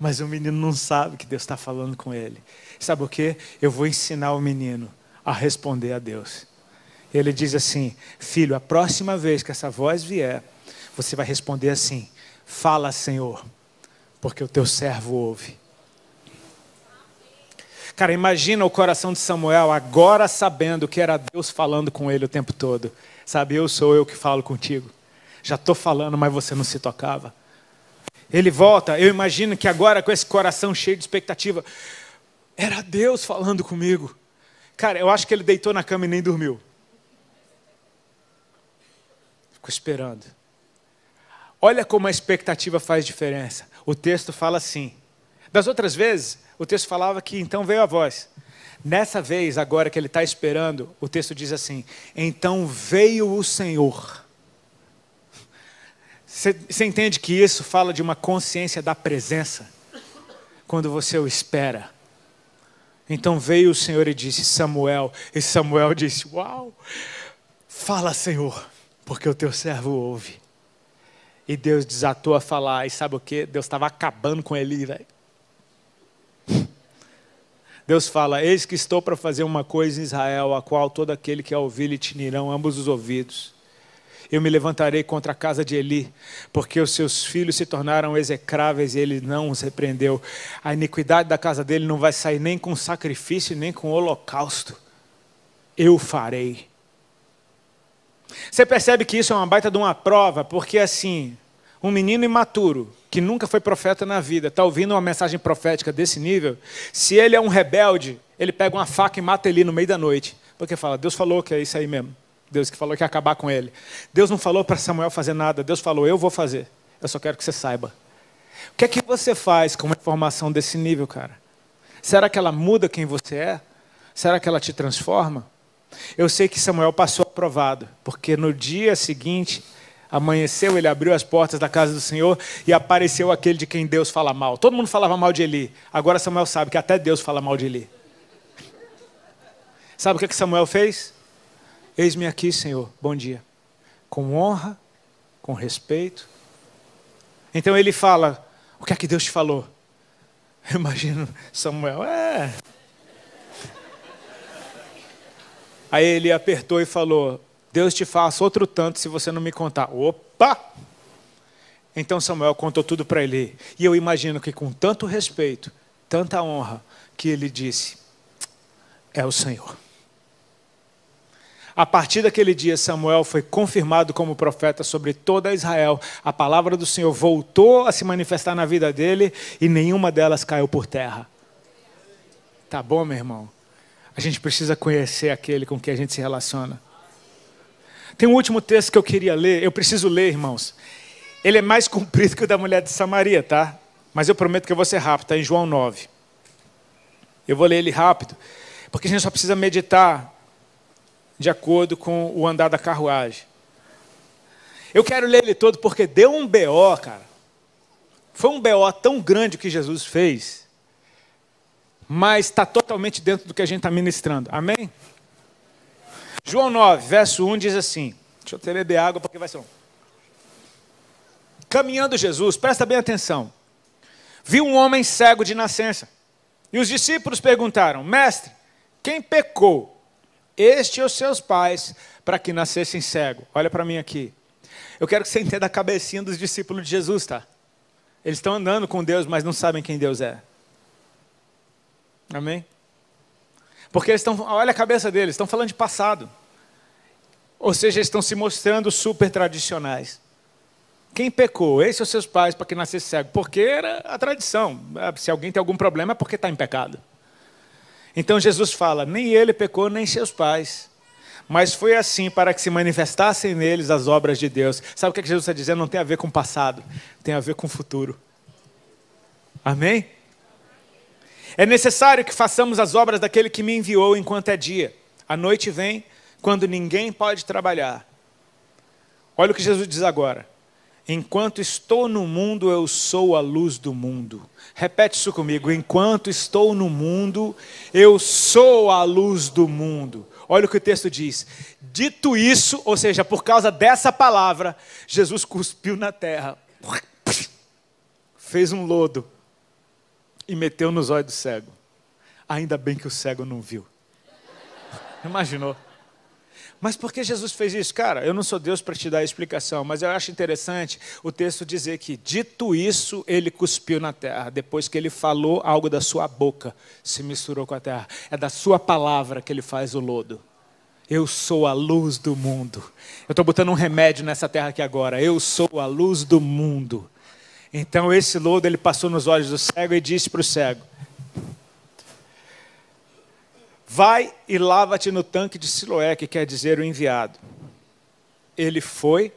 Mas o menino não sabe que Deus está falando com ele. Sabe o que? Eu vou ensinar o menino a responder a Deus. Ele diz assim: Filho, a próxima vez que essa voz vier, você vai responder assim: Fala, Senhor, porque o teu servo ouve. Cara, imagina o coração de Samuel agora sabendo que era Deus falando com ele o tempo todo. Sabe, eu sou eu que falo contigo. Já estou falando, mas você não se tocava. Ele volta, eu imagino que agora com esse coração cheio de expectativa, era Deus falando comigo. Cara, eu acho que ele deitou na cama e nem dormiu. Ficou esperando. Olha como a expectativa faz diferença. O texto fala assim. Das outras vezes, o texto falava que então veio a voz. Nessa vez, agora que ele está esperando, o texto diz assim: Então veio o Senhor. Você entende que isso fala de uma consciência da presença? Quando você o espera. Então veio o Senhor e disse: Samuel. E Samuel disse: Uau, fala, Senhor, porque o teu servo ouve. E Deus desatou a falar. E sabe o que? Deus estava acabando com ele, velho. Deus fala: Eis que estou para fazer uma coisa em Israel, a qual todo aquele que a ouvir lhe tinirão ambos os ouvidos. Eu me levantarei contra a casa de Eli, porque os seus filhos se tornaram execráveis e ele não os repreendeu. A iniquidade da casa dele não vai sair nem com sacrifício, nem com holocausto. Eu farei. Você percebe que isso é uma baita de uma prova, porque assim, um menino imaturo, que nunca foi profeta na vida, está ouvindo uma mensagem profética desse nível, se ele é um rebelde, ele pega uma faca e mata ele no meio da noite. Porque fala, Deus falou que é isso aí mesmo. Deus que falou que ia acabar com ele. Deus não falou para Samuel fazer nada, Deus falou, eu vou fazer. Eu só quero que você saiba. O que é que você faz com uma informação desse nível, cara? Será que ela muda quem você é? Será que ela te transforma? Eu sei que Samuel passou aprovado, porque no dia seguinte amanheceu, ele abriu as portas da casa do Senhor e apareceu aquele de quem Deus fala mal. Todo mundo falava mal de Eli. Agora Samuel sabe que até Deus fala mal de Eli. Sabe o que Samuel fez? Eis-me aqui, Senhor, bom dia. Com honra, com respeito. Então ele fala: O que é que Deus te falou? Eu imagino Samuel, é. Aí ele apertou e falou: Deus te faça outro tanto se você não me contar. Opa! Então Samuel contou tudo para ele. E eu imagino que com tanto respeito, tanta honra, que ele disse: É o Senhor. A partir daquele dia, Samuel foi confirmado como profeta sobre toda Israel. A palavra do Senhor voltou a se manifestar na vida dele e nenhuma delas caiu por terra. Tá bom, meu irmão? A gente precisa conhecer aquele com quem a gente se relaciona. Tem um último texto que eu queria ler, eu preciso ler, irmãos. Ele é mais comprido que o da mulher de Samaria, tá? Mas eu prometo que eu vou ser rápido, está em João 9. Eu vou ler ele rápido, porque a gente só precisa meditar de acordo com o andar da carruagem. Eu quero ler ele todo porque deu um BO, cara. Foi um BO tão grande que Jesus fez, mas está totalmente dentro do que a gente está ministrando. Amém? João 9, verso 1 diz assim: Deixa eu beber água porque vai ser um. Caminhando Jesus, presta bem atenção. Viu um homem cego de nascença. E os discípulos perguntaram: Mestre, quem pecou? Este ou seus pais, para que nascessem cego? Olha para mim aqui. Eu quero que você entenda a cabecinha dos discípulos de Jesus, tá? Eles estão andando com Deus, mas não sabem quem Deus é. Amém? Porque eles estão, olha a cabeça deles, estão falando de passado. Ou seja, estão se mostrando super tradicionais. Quem pecou? Esses são seus pais para que nascesse cego. Porque era a tradição. Se alguém tem algum problema é porque está em pecado. Então Jesus fala: nem ele pecou, nem seus pais. Mas foi assim para que se manifestassem neles as obras de Deus. Sabe o que Jesus está dizendo? Não tem a ver com o passado, tem a ver com o futuro. Amém? É necessário que façamos as obras daquele que me enviou enquanto é dia. A noite vem quando ninguém pode trabalhar. Olha o que Jesus diz agora. Enquanto estou no mundo, eu sou a luz do mundo. Repete isso comigo. Enquanto estou no mundo, eu sou a luz do mundo. Olha o que o texto diz. Dito isso, ou seja, por causa dessa palavra, Jesus cuspiu na terra, fez um lodo e meteu nos olhos do cego. Ainda bem que o cego não viu. Imaginou? Mas por que Jesus fez isso? Cara, eu não sou Deus para te dar a explicação, mas eu acho interessante o texto dizer que, dito isso, ele cuspiu na terra. Depois que ele falou algo da sua boca, se misturou com a terra. É da sua palavra que ele faz o lodo. Eu sou a luz do mundo. Eu estou botando um remédio nessa terra aqui agora. Eu sou a luz do mundo. Então esse lodo ele passou nos olhos do cego e disse para o cego: Vai e lava-te no tanque de Siloé, que quer dizer o enviado. Ele foi,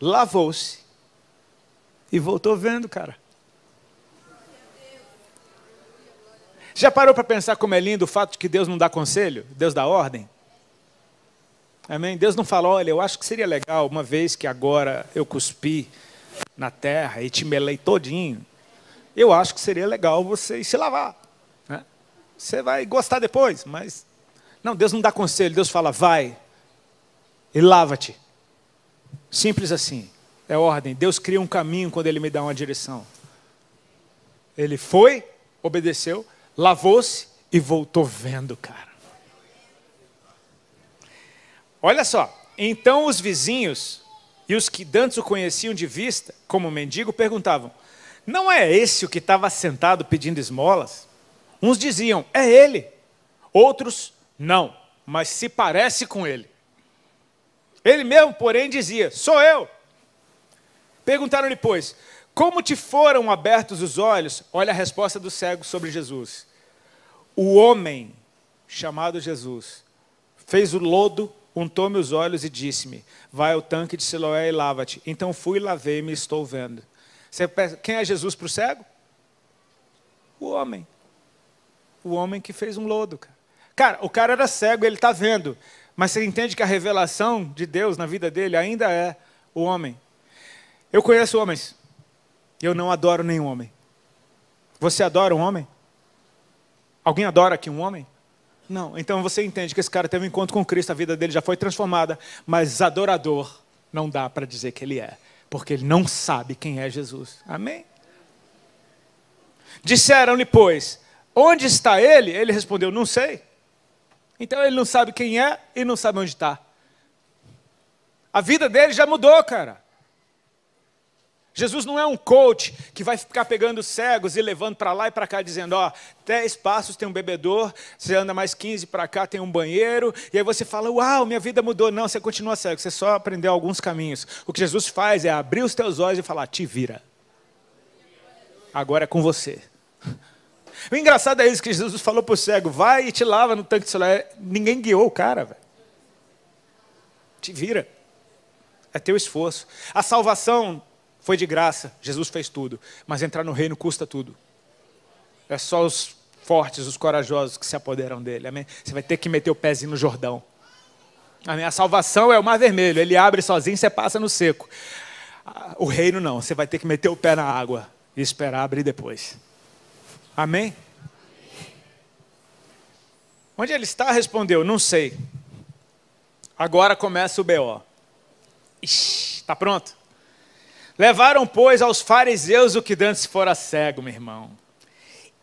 lavou-se e voltou vendo, cara. Já parou para pensar como é lindo o fato de que Deus não dá conselho? Deus dá ordem? Amém? Deus não fala, olha, eu acho que seria legal, uma vez que agora eu cuspi na terra e te melei todinho, eu acho que seria legal você ir se lavar. Né? Você vai gostar depois, mas. Não, Deus não dá conselho, Deus fala, vai e lava-te. Simples assim. É ordem. Deus cria um caminho quando Ele me dá uma direção. Ele foi, obedeceu, lavou-se e voltou vendo, cara. Olha só. Então os vizinhos e os que dantes o conheciam de vista, como mendigo, perguntavam: Não é esse o que estava sentado pedindo esmolas? Uns diziam: É ele. Outros: Não, mas se parece com ele. Ele mesmo, porém, dizia: Sou eu. Perguntaram-lhe, pois, como te foram abertos os olhos? Olha a resposta do cego sobre Jesus. O homem chamado Jesus fez o lodo, untou meus olhos e disse-me: Vai ao tanque de Siloé e lava-te. Então fui, lavei-me e estou vendo. Quem é Jesus para o cego? O homem. O homem que fez um lodo. Cara. cara, o cara era cego, ele está vendo. Mas você entende que a revelação de Deus na vida dele ainda é o homem. Eu conheço homens. Eu não adoro nenhum homem. Você adora um homem? Alguém adora aqui um homem? Não. Então você entende que esse cara teve um encontro com Cristo, a vida dele já foi transformada, mas adorador não dá para dizer que ele é, porque ele não sabe quem é Jesus. Amém? Disseram-lhe, pois, onde está ele? Ele respondeu, não sei. Então ele não sabe quem é e não sabe onde está. A vida dele já mudou, cara. Jesus não é um coach que vai ficar pegando cegos e levando para lá e para cá, dizendo: ó, 10 passos tem um bebedor, você anda mais 15 para cá, tem um banheiro, e aí você fala: uau, minha vida mudou. Não, você continua cego, você só aprendeu alguns caminhos. O que Jesus faz é abrir os teus olhos e falar: te vira. Agora é com você. O engraçado é isso que Jesus falou para o cego: vai e te lava no tanque de celular. Ninguém guiou o cara, velho. Te vira. É teu esforço. A salvação foi de graça, Jesus fez tudo, mas entrar no reino custa tudo. É só os fortes, os corajosos que se apoderam dele. Amém? Você vai ter que meter o pezinho no Jordão. Amém? A salvação é o mar vermelho, ele abre sozinho, você passa no seco. O reino não, você vai ter que meter o pé na água e esperar abrir depois. Amém? Onde ele está? Respondeu, não sei. Agora começa o BO. Está pronto? Levaram, pois, aos fariseus o que dantes fora cego, meu irmão.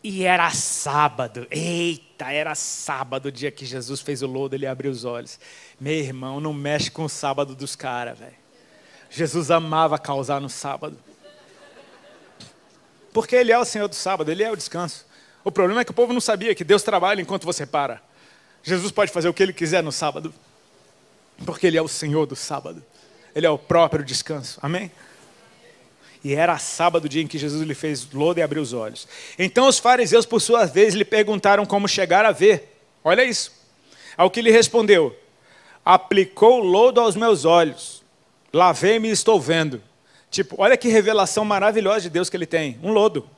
E era sábado. Eita, era sábado, o dia que Jesus fez o lodo, ele abriu os olhos. Meu irmão, não mexe com o sábado dos caras, velho. Jesus amava causar no sábado. Porque ele é o Senhor do sábado, ele é o descanso. O problema é que o povo não sabia que Deus trabalha enquanto você para. Jesus pode fazer o que ele quiser no sábado. Porque ele é o Senhor do sábado. Ele é o próprio descanso. Amém? E era sábado, o dia em que Jesus lhe fez lodo e abriu os olhos. Então os fariseus, por sua vez, lhe perguntaram como chegar a ver. Olha isso. Ao que lhe respondeu: Aplicou lodo aos meus olhos, lavei-me e estou vendo. Tipo, olha que revelação maravilhosa de Deus que ele tem: um lodo.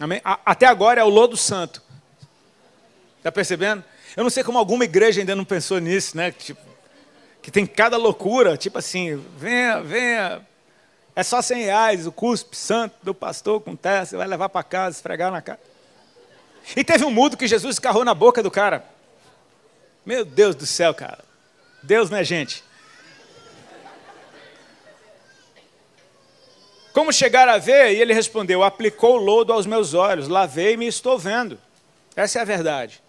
Amém? Até agora é o lodo santo. Está percebendo? Eu não sei como alguma igreja ainda não pensou nisso, né? Tipo, que tem cada loucura, tipo assim, venha, venha é só 100 reais o cuspe santo do pastor com terra, você vai levar para casa, esfregar na cara. E teve um mudo que Jesus escarrou na boca do cara. Meu Deus do céu, cara. Deus, né, gente? Como chegar a ver? E ele respondeu: aplicou lodo aos meus olhos, lavei-me e estou vendo. Essa é a verdade.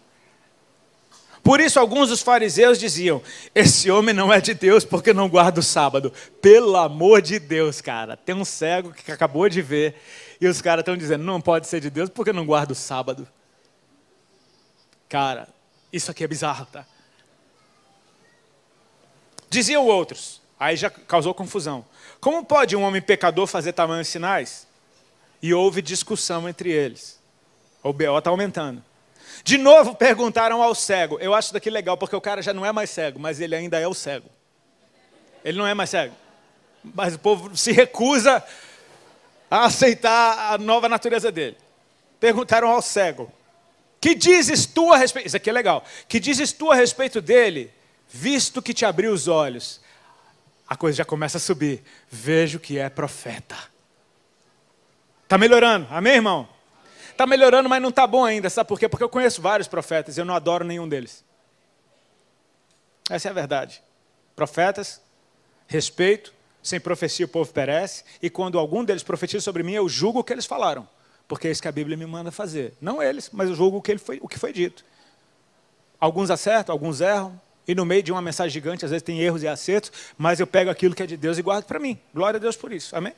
Por isso, alguns dos fariseus diziam: Esse homem não é de Deus porque não guarda o sábado. Pelo amor de Deus, cara. Tem um cego que acabou de ver e os caras estão dizendo: Não pode ser de Deus porque não guarda o sábado. Cara, isso aqui é bizarro, tá? Diziam outros, aí já causou confusão. Como pode um homem pecador fazer tamanhos sinais? E houve discussão entre eles. O BO está aumentando. De novo perguntaram ao cego. Eu acho daqui legal, porque o cara já não é mais cego, mas ele ainda é o cego. Ele não é mais cego. Mas o povo se recusa a aceitar a nova natureza dele. Perguntaram ao cego: Que dizes tu a respeito? Isso aqui é legal. Que dizes tu a respeito dele, visto que te abriu os olhos? A coisa já começa a subir. Vejo que é profeta. Está melhorando, amém, irmão? Está melhorando, mas não está bom ainda. Sabe por quê? Porque eu conheço vários profetas e eu não adoro nenhum deles. Essa é a verdade. Profetas, respeito, sem profecia o povo perece, e quando algum deles profetiza sobre mim, eu julgo o que eles falaram, porque é isso que a Bíblia me manda fazer. Não eles, mas eu julgo o que, foi, o que foi dito. Alguns acertam, alguns erram, e no meio de uma mensagem gigante, às vezes tem erros e acertos, mas eu pego aquilo que é de Deus e guardo para mim. Glória a Deus por isso. Amém?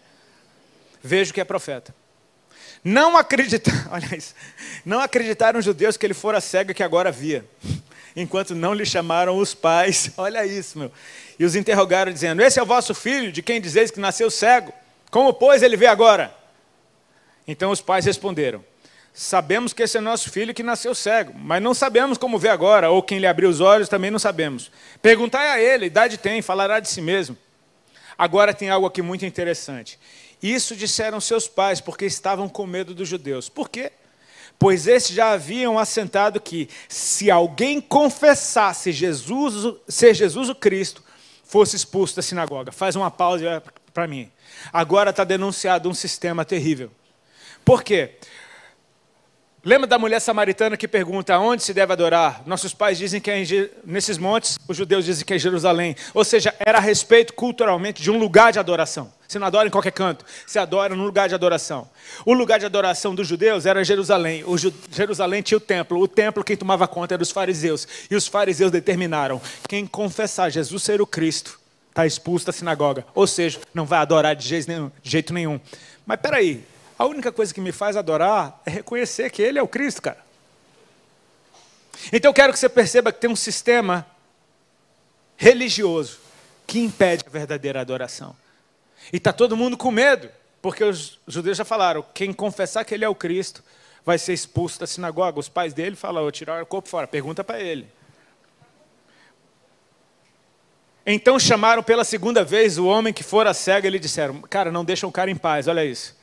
Vejo que é profeta. Não acreditar, olha isso. Não acreditaram os judeus que ele fora cego que agora via, enquanto não lhe chamaram os pais. Olha isso, meu. E os interrogaram dizendo: Esse é o vosso filho, de quem dizeis que nasceu cego. Como pois ele vê agora? Então os pais responderam: Sabemos que esse é nosso filho que nasceu cego, mas não sabemos como vê agora, ou quem lhe abriu os olhos também não sabemos. Perguntai a ele, idade tem, falará de si mesmo. Agora tem algo aqui muito interessante. Isso disseram seus pais, porque estavam com medo dos judeus. Por quê? Pois esses já haviam assentado que, se alguém confessasse Jesus, ser Jesus o Cristo, fosse expulso da sinagoga. Faz uma pausa para mim. Agora está denunciado um sistema terrível. Por quê? Lembra da mulher samaritana que pergunta onde se deve adorar? Nossos pais dizem que é nesses montes, os judeus dizem que é em Jerusalém. Ou seja, era a respeito culturalmente de um lugar de adoração. Você não adora em qualquer canto, você adora num lugar de adoração. O lugar de adoração dos judeus era Jerusalém. O Ju Jerusalém tinha o templo. O templo quem tomava conta era os fariseus. E os fariseus determinaram: quem confessar Jesus ser o Cristo está expulso da sinagoga. Ou seja, não vai adorar de jeito nenhum. De jeito nenhum. Mas peraí, a única coisa que me faz adorar é reconhecer que Ele é o Cristo, cara. Então eu quero que você perceba que tem um sistema religioso que impede a verdadeira adoração. E está todo mundo com medo, porque os judeus já falaram: quem confessar que ele é o Cristo vai ser expulso da sinagoga. Os pais dele falaram: tirar o corpo fora. Pergunta para ele. Então chamaram pela segunda vez o homem que fora cego e lhe disseram: Cara, não deixam o cara em paz, olha isso.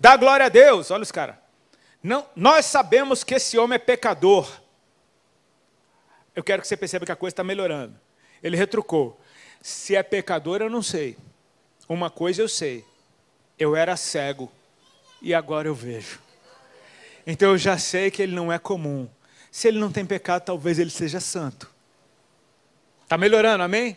Dá glória a Deus, olha os caras. Nós sabemos que esse homem é pecador. Eu quero que você perceba que a coisa está melhorando. Ele retrucou: se é pecador, eu não sei. Uma coisa eu sei. Eu era cego e agora eu vejo. Então eu já sei que ele não é comum. Se ele não tem pecado, talvez ele seja santo. Está melhorando, amém?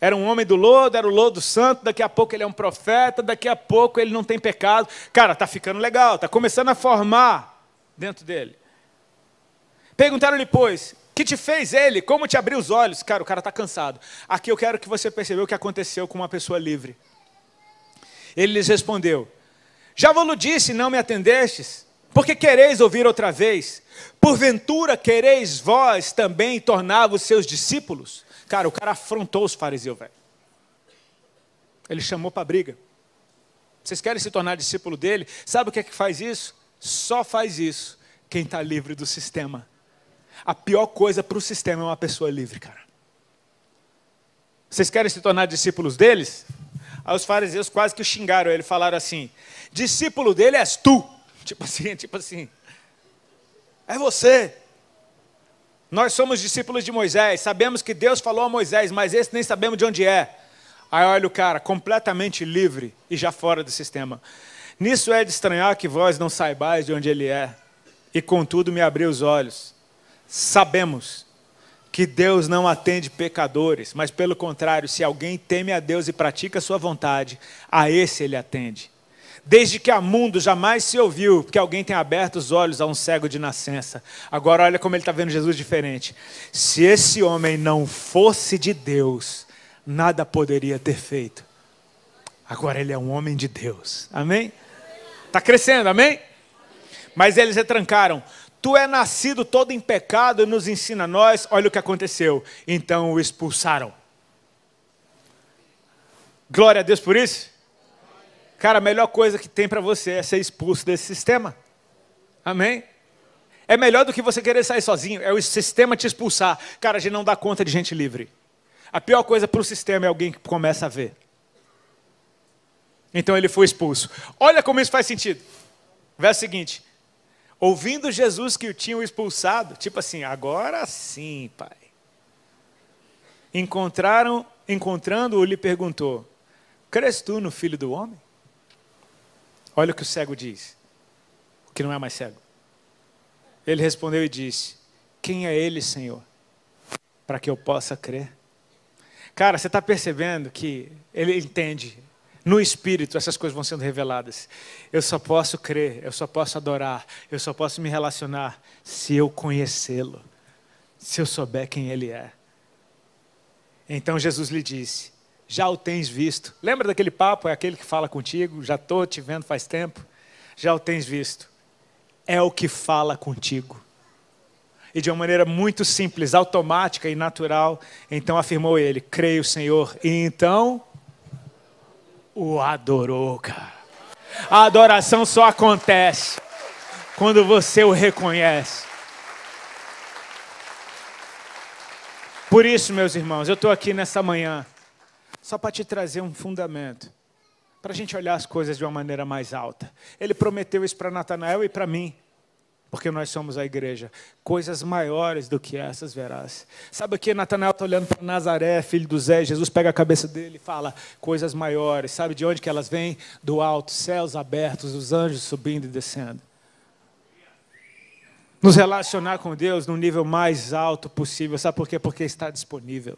Era um homem do lodo, era o lodo santo, daqui a pouco ele é um profeta, daqui a pouco ele não tem pecado. Cara, tá ficando legal, tá começando a formar dentro dele. Perguntaram-lhe, pois, que te fez ele? Como te abriu os olhos? Cara, o cara está cansado. Aqui eu quero que você perceba o que aconteceu com uma pessoa livre. Ele lhes respondeu: Já vos disse, não me atendestes? Porque quereis ouvir outra vez? Porventura quereis vós também tornar-vos seus discípulos? Cara, o cara afrontou os fariseus, velho. Ele chamou para briga. Vocês querem se tornar discípulo dele? Sabe o que é que faz isso? Só faz isso quem está livre do sistema. A pior coisa para o sistema é uma pessoa livre, cara. Vocês querem se tornar discípulos deles? Aí os fariseus quase que o xingaram ele, falaram assim: discípulo dele és tu. Tipo assim, tipo assim. É você. Nós somos discípulos de Moisés, sabemos que Deus falou a Moisés, mas esse nem sabemos de onde é. Aí olha o cara, completamente livre e já fora do sistema. Nisso é de estranhar que vós não saibais de onde ele é, e contudo me abriu os olhos. Sabemos que Deus não atende pecadores, mas pelo contrário, se alguém teme a Deus e pratica a sua vontade, a esse ele atende. Desde que há mundo jamais se ouviu que alguém tenha aberto os olhos a um cego de nascença. Agora olha como ele está vendo Jesus diferente. Se esse homem não fosse de Deus, nada poderia ter feito. Agora ele é um homem de Deus. Amém? Está crescendo, amém? Mas eles retrancaram. Tu é nascido todo em pecado e nos ensina nós. Olha o que aconteceu. Então o expulsaram. Glória a Deus por isso. Cara, a melhor coisa que tem para você é ser expulso desse sistema. Amém? É melhor do que você querer sair sozinho, é o sistema te expulsar. Cara, a gente não dá conta de gente livre. A pior coisa para o sistema é alguém que começa a ver. Então ele foi expulso. Olha como isso faz sentido. Verso seguinte: Ouvindo Jesus que o tinham expulsado, tipo assim, agora sim, pai. Encontraram, encontrando-o, lhe perguntou: Cres tu no filho do homem? Olha o que o cego diz. que não é mais cego. Ele respondeu e disse: Quem é ele, Senhor, para que eu possa crer? Cara, você está percebendo que ele entende no espírito essas coisas vão sendo reveladas. Eu só posso crer, eu só posso adorar, eu só posso me relacionar se eu conhecê-lo, se eu souber quem ele é. Então Jesus lhe disse: Já o tens visto. Lembra daquele papo? É aquele que fala contigo, já estou te vendo faz tempo. Já o tens visto. É o que fala contigo. E de uma maneira muito simples, automática e natural, então afirmou ele: Creio, Senhor. E então o adorou, cara. A adoração só acontece quando você o reconhece. Por isso, meus irmãos, eu estou aqui nessa manhã só para te trazer um fundamento, para a gente olhar as coisas de uma maneira mais alta. Ele prometeu isso para Natanael e para mim porque nós somos a igreja. Coisas maiores do que essas verás. Sabe o que Natanael está olhando para Nazaré, filho do Zé, Jesus pega a cabeça dele e fala coisas maiores. Sabe de onde que elas vêm? Do alto, céus abertos, os anjos subindo e descendo. Nos relacionar com Deus no nível mais alto possível. Sabe por quê? Porque está disponível.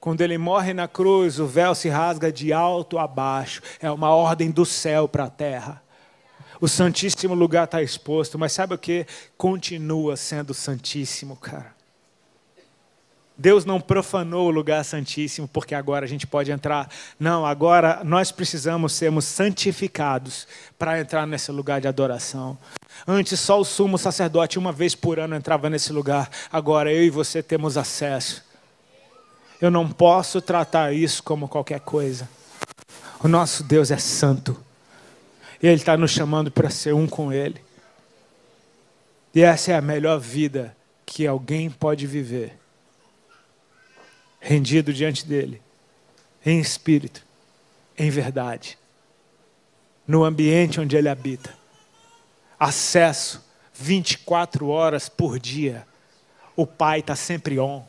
Quando ele morre na cruz, o véu se rasga de alto a baixo. É uma ordem do céu para a terra. O Santíssimo lugar está exposto, mas sabe o que? Continua sendo Santíssimo, cara. Deus não profanou o lugar santíssimo porque agora a gente pode entrar. Não, agora nós precisamos sermos santificados para entrar nesse lugar de adoração. Antes só o sumo sacerdote uma vez por ano entrava nesse lugar. Agora eu e você temos acesso. Eu não posso tratar isso como qualquer coisa. O nosso Deus é santo. E Ele está nos chamando para ser um com Ele. E essa é a melhor vida que alguém pode viver. Rendido diante dEle, em espírito, em verdade, no ambiente onde Ele habita. Acesso 24 horas por dia. O Pai está sempre on.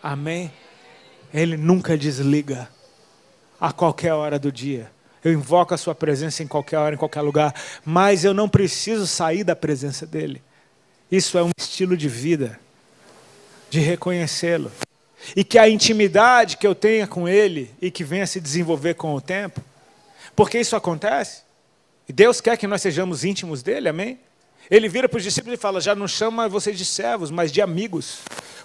Amém? Ele nunca desliga a qualquer hora do dia eu invoco a Sua presença em qualquer hora, em qualquer lugar, mas eu não preciso sair da presença dEle. Isso é um estilo de vida, de reconhecê-lo. E que a intimidade que eu tenha com Ele e que venha se desenvolver com o tempo, porque isso acontece, e Deus quer que nós sejamos íntimos dEle, amém? Ele vira para os discípulos e fala: Já não chama vocês de servos, mas de amigos.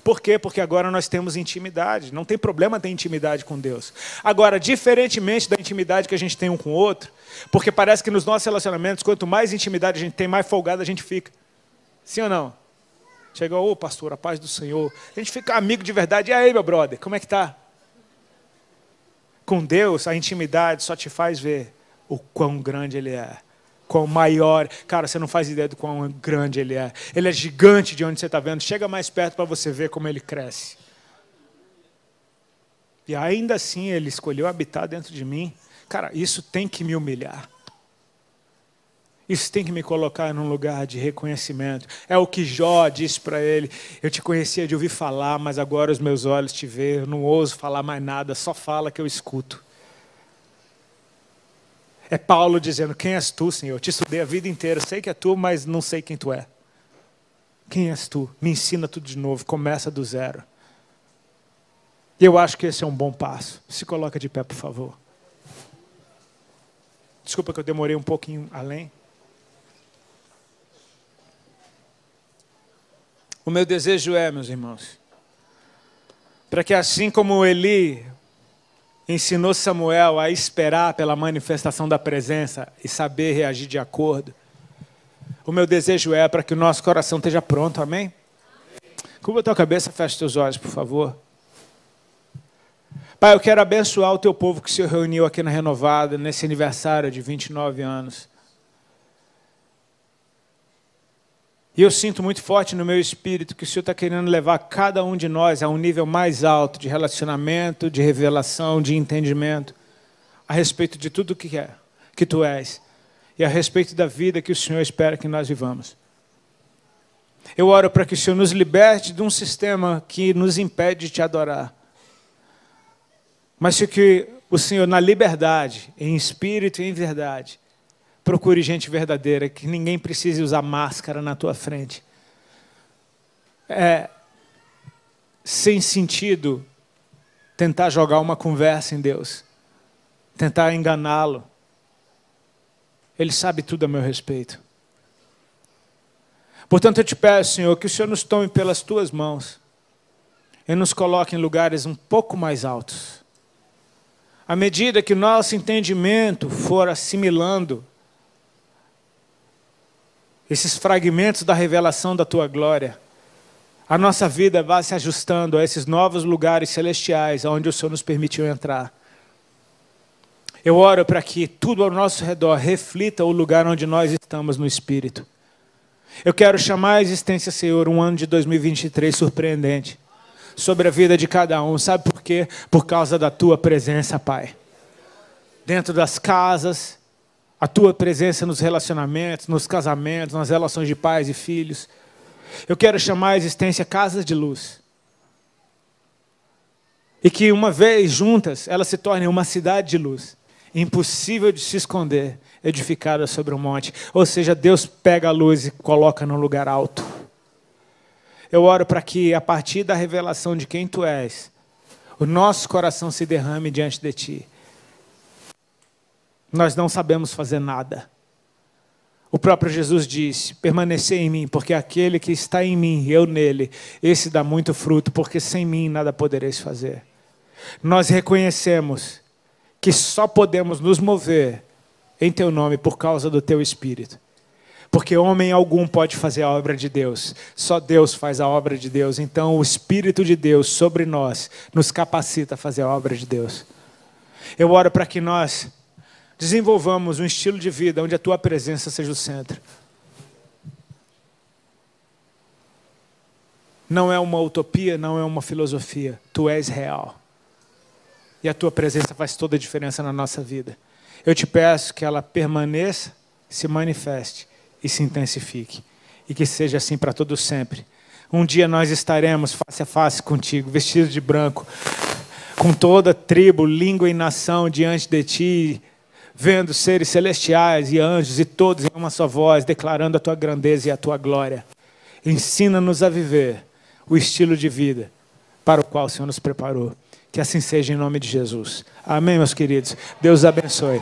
Por quê? Porque agora nós temos intimidade. Não tem problema ter intimidade com Deus. Agora, diferentemente da intimidade que a gente tem um com o outro, porque parece que nos nossos relacionamentos, quanto mais intimidade a gente tem, mais folgado a gente fica. Sim ou não? Chega, ô pastor, a paz do Senhor. A gente fica amigo de verdade. E aí, meu brother, como é que tá? Com Deus, a intimidade só te faz ver o quão grande Ele é quão maior. Cara, você não faz ideia do quão grande ele é. Ele é gigante de onde você está vendo. Chega mais perto para você ver como ele cresce. E ainda assim ele escolheu habitar dentro de mim. Cara, isso tem que me humilhar. Isso tem que me colocar num lugar de reconhecimento. É o que Jó disse para ele: Eu te conhecia de ouvir falar, mas agora os meus olhos te veem. Não ouso falar mais nada, só fala que eu escuto. É Paulo dizendo: Quem és tu, Senhor? Eu te estudei a vida inteira, sei que é tu, mas não sei quem tu é. Quem és tu? Me ensina tudo de novo, começa do zero. E eu acho que esse é um bom passo. Se coloca de pé, por favor. Desculpa que eu demorei um pouquinho além. O meu desejo é, meus irmãos, para que assim como Eli ensinou Samuel a esperar pela manifestação da presença e saber reagir de acordo. O meu desejo é para que o nosso coração esteja pronto, amém? Curva a tua cabeça, feche teus olhos, por favor. Pai, eu quero abençoar o teu povo que se reuniu aqui na Renovada, nesse aniversário de 29 anos. E eu sinto muito forte no meu espírito que o Senhor está querendo levar cada um de nós a um nível mais alto de relacionamento, de revelação, de entendimento, a respeito de tudo o que é, que tu és, e a respeito da vida que o Senhor espera que nós vivamos. Eu oro para que o Senhor nos liberte de um sistema que nos impede de te adorar. Mas que o Senhor, na liberdade, em espírito e em verdade, Procure gente verdadeira, que ninguém precise usar máscara na tua frente. É sem sentido tentar jogar uma conversa em Deus, tentar enganá-lo. Ele sabe tudo a meu respeito. Portanto, eu te peço, Senhor, que o Senhor nos tome pelas tuas mãos e nos coloque em lugares um pouco mais altos. À medida que o nosso entendimento for assimilando esses fragmentos da revelação da tua glória, a nossa vida vai se ajustando a esses novos lugares celestiais onde o Senhor nos permitiu entrar. Eu oro para que tudo ao nosso redor reflita o lugar onde nós estamos no Espírito. Eu quero chamar a existência, Senhor, um ano de 2023 surpreendente sobre a vida de cada um. Sabe por quê? Por causa da tua presença, Pai. Dentro das casas, a tua presença nos relacionamentos, nos casamentos, nas relações de pais e filhos. Eu quero chamar a existência casas de luz. E que uma vez juntas, elas se tornem uma cidade de luz, impossível de se esconder, edificada sobre um monte. Ou seja, Deus pega a luz e coloca num lugar alto. Eu oro para que, a partir da revelação de quem tu és, o nosso coração se derrame diante de ti. Nós não sabemos fazer nada. O próprio Jesus disse: permanecer em mim, porque aquele que está em mim, eu nele, esse dá muito fruto, porque sem mim nada podereis fazer. Nós reconhecemos que só podemos nos mover em teu nome por causa do teu espírito. Porque homem algum pode fazer a obra de Deus, só Deus faz a obra de Deus. Então o Espírito de Deus sobre nós nos capacita a fazer a obra de Deus. Eu oro para que nós desenvolvamos um estilo de vida onde a tua presença seja o centro. Não é uma utopia, não é uma filosofia. Tu és real. E a tua presença faz toda a diferença na nossa vida. Eu te peço que ela permaneça, se manifeste e se intensifique. E que seja assim para todo sempre. Um dia nós estaremos face a face contigo, vestidos de branco, com toda tribo, língua e nação diante de ti, vendo seres celestiais e anjos e todos em uma só voz, declarando a tua grandeza e a tua glória. Ensina-nos a viver o estilo de vida para o qual o Senhor nos preparou. Que assim seja em nome de Jesus. Amém, meus queridos. Deus abençoe.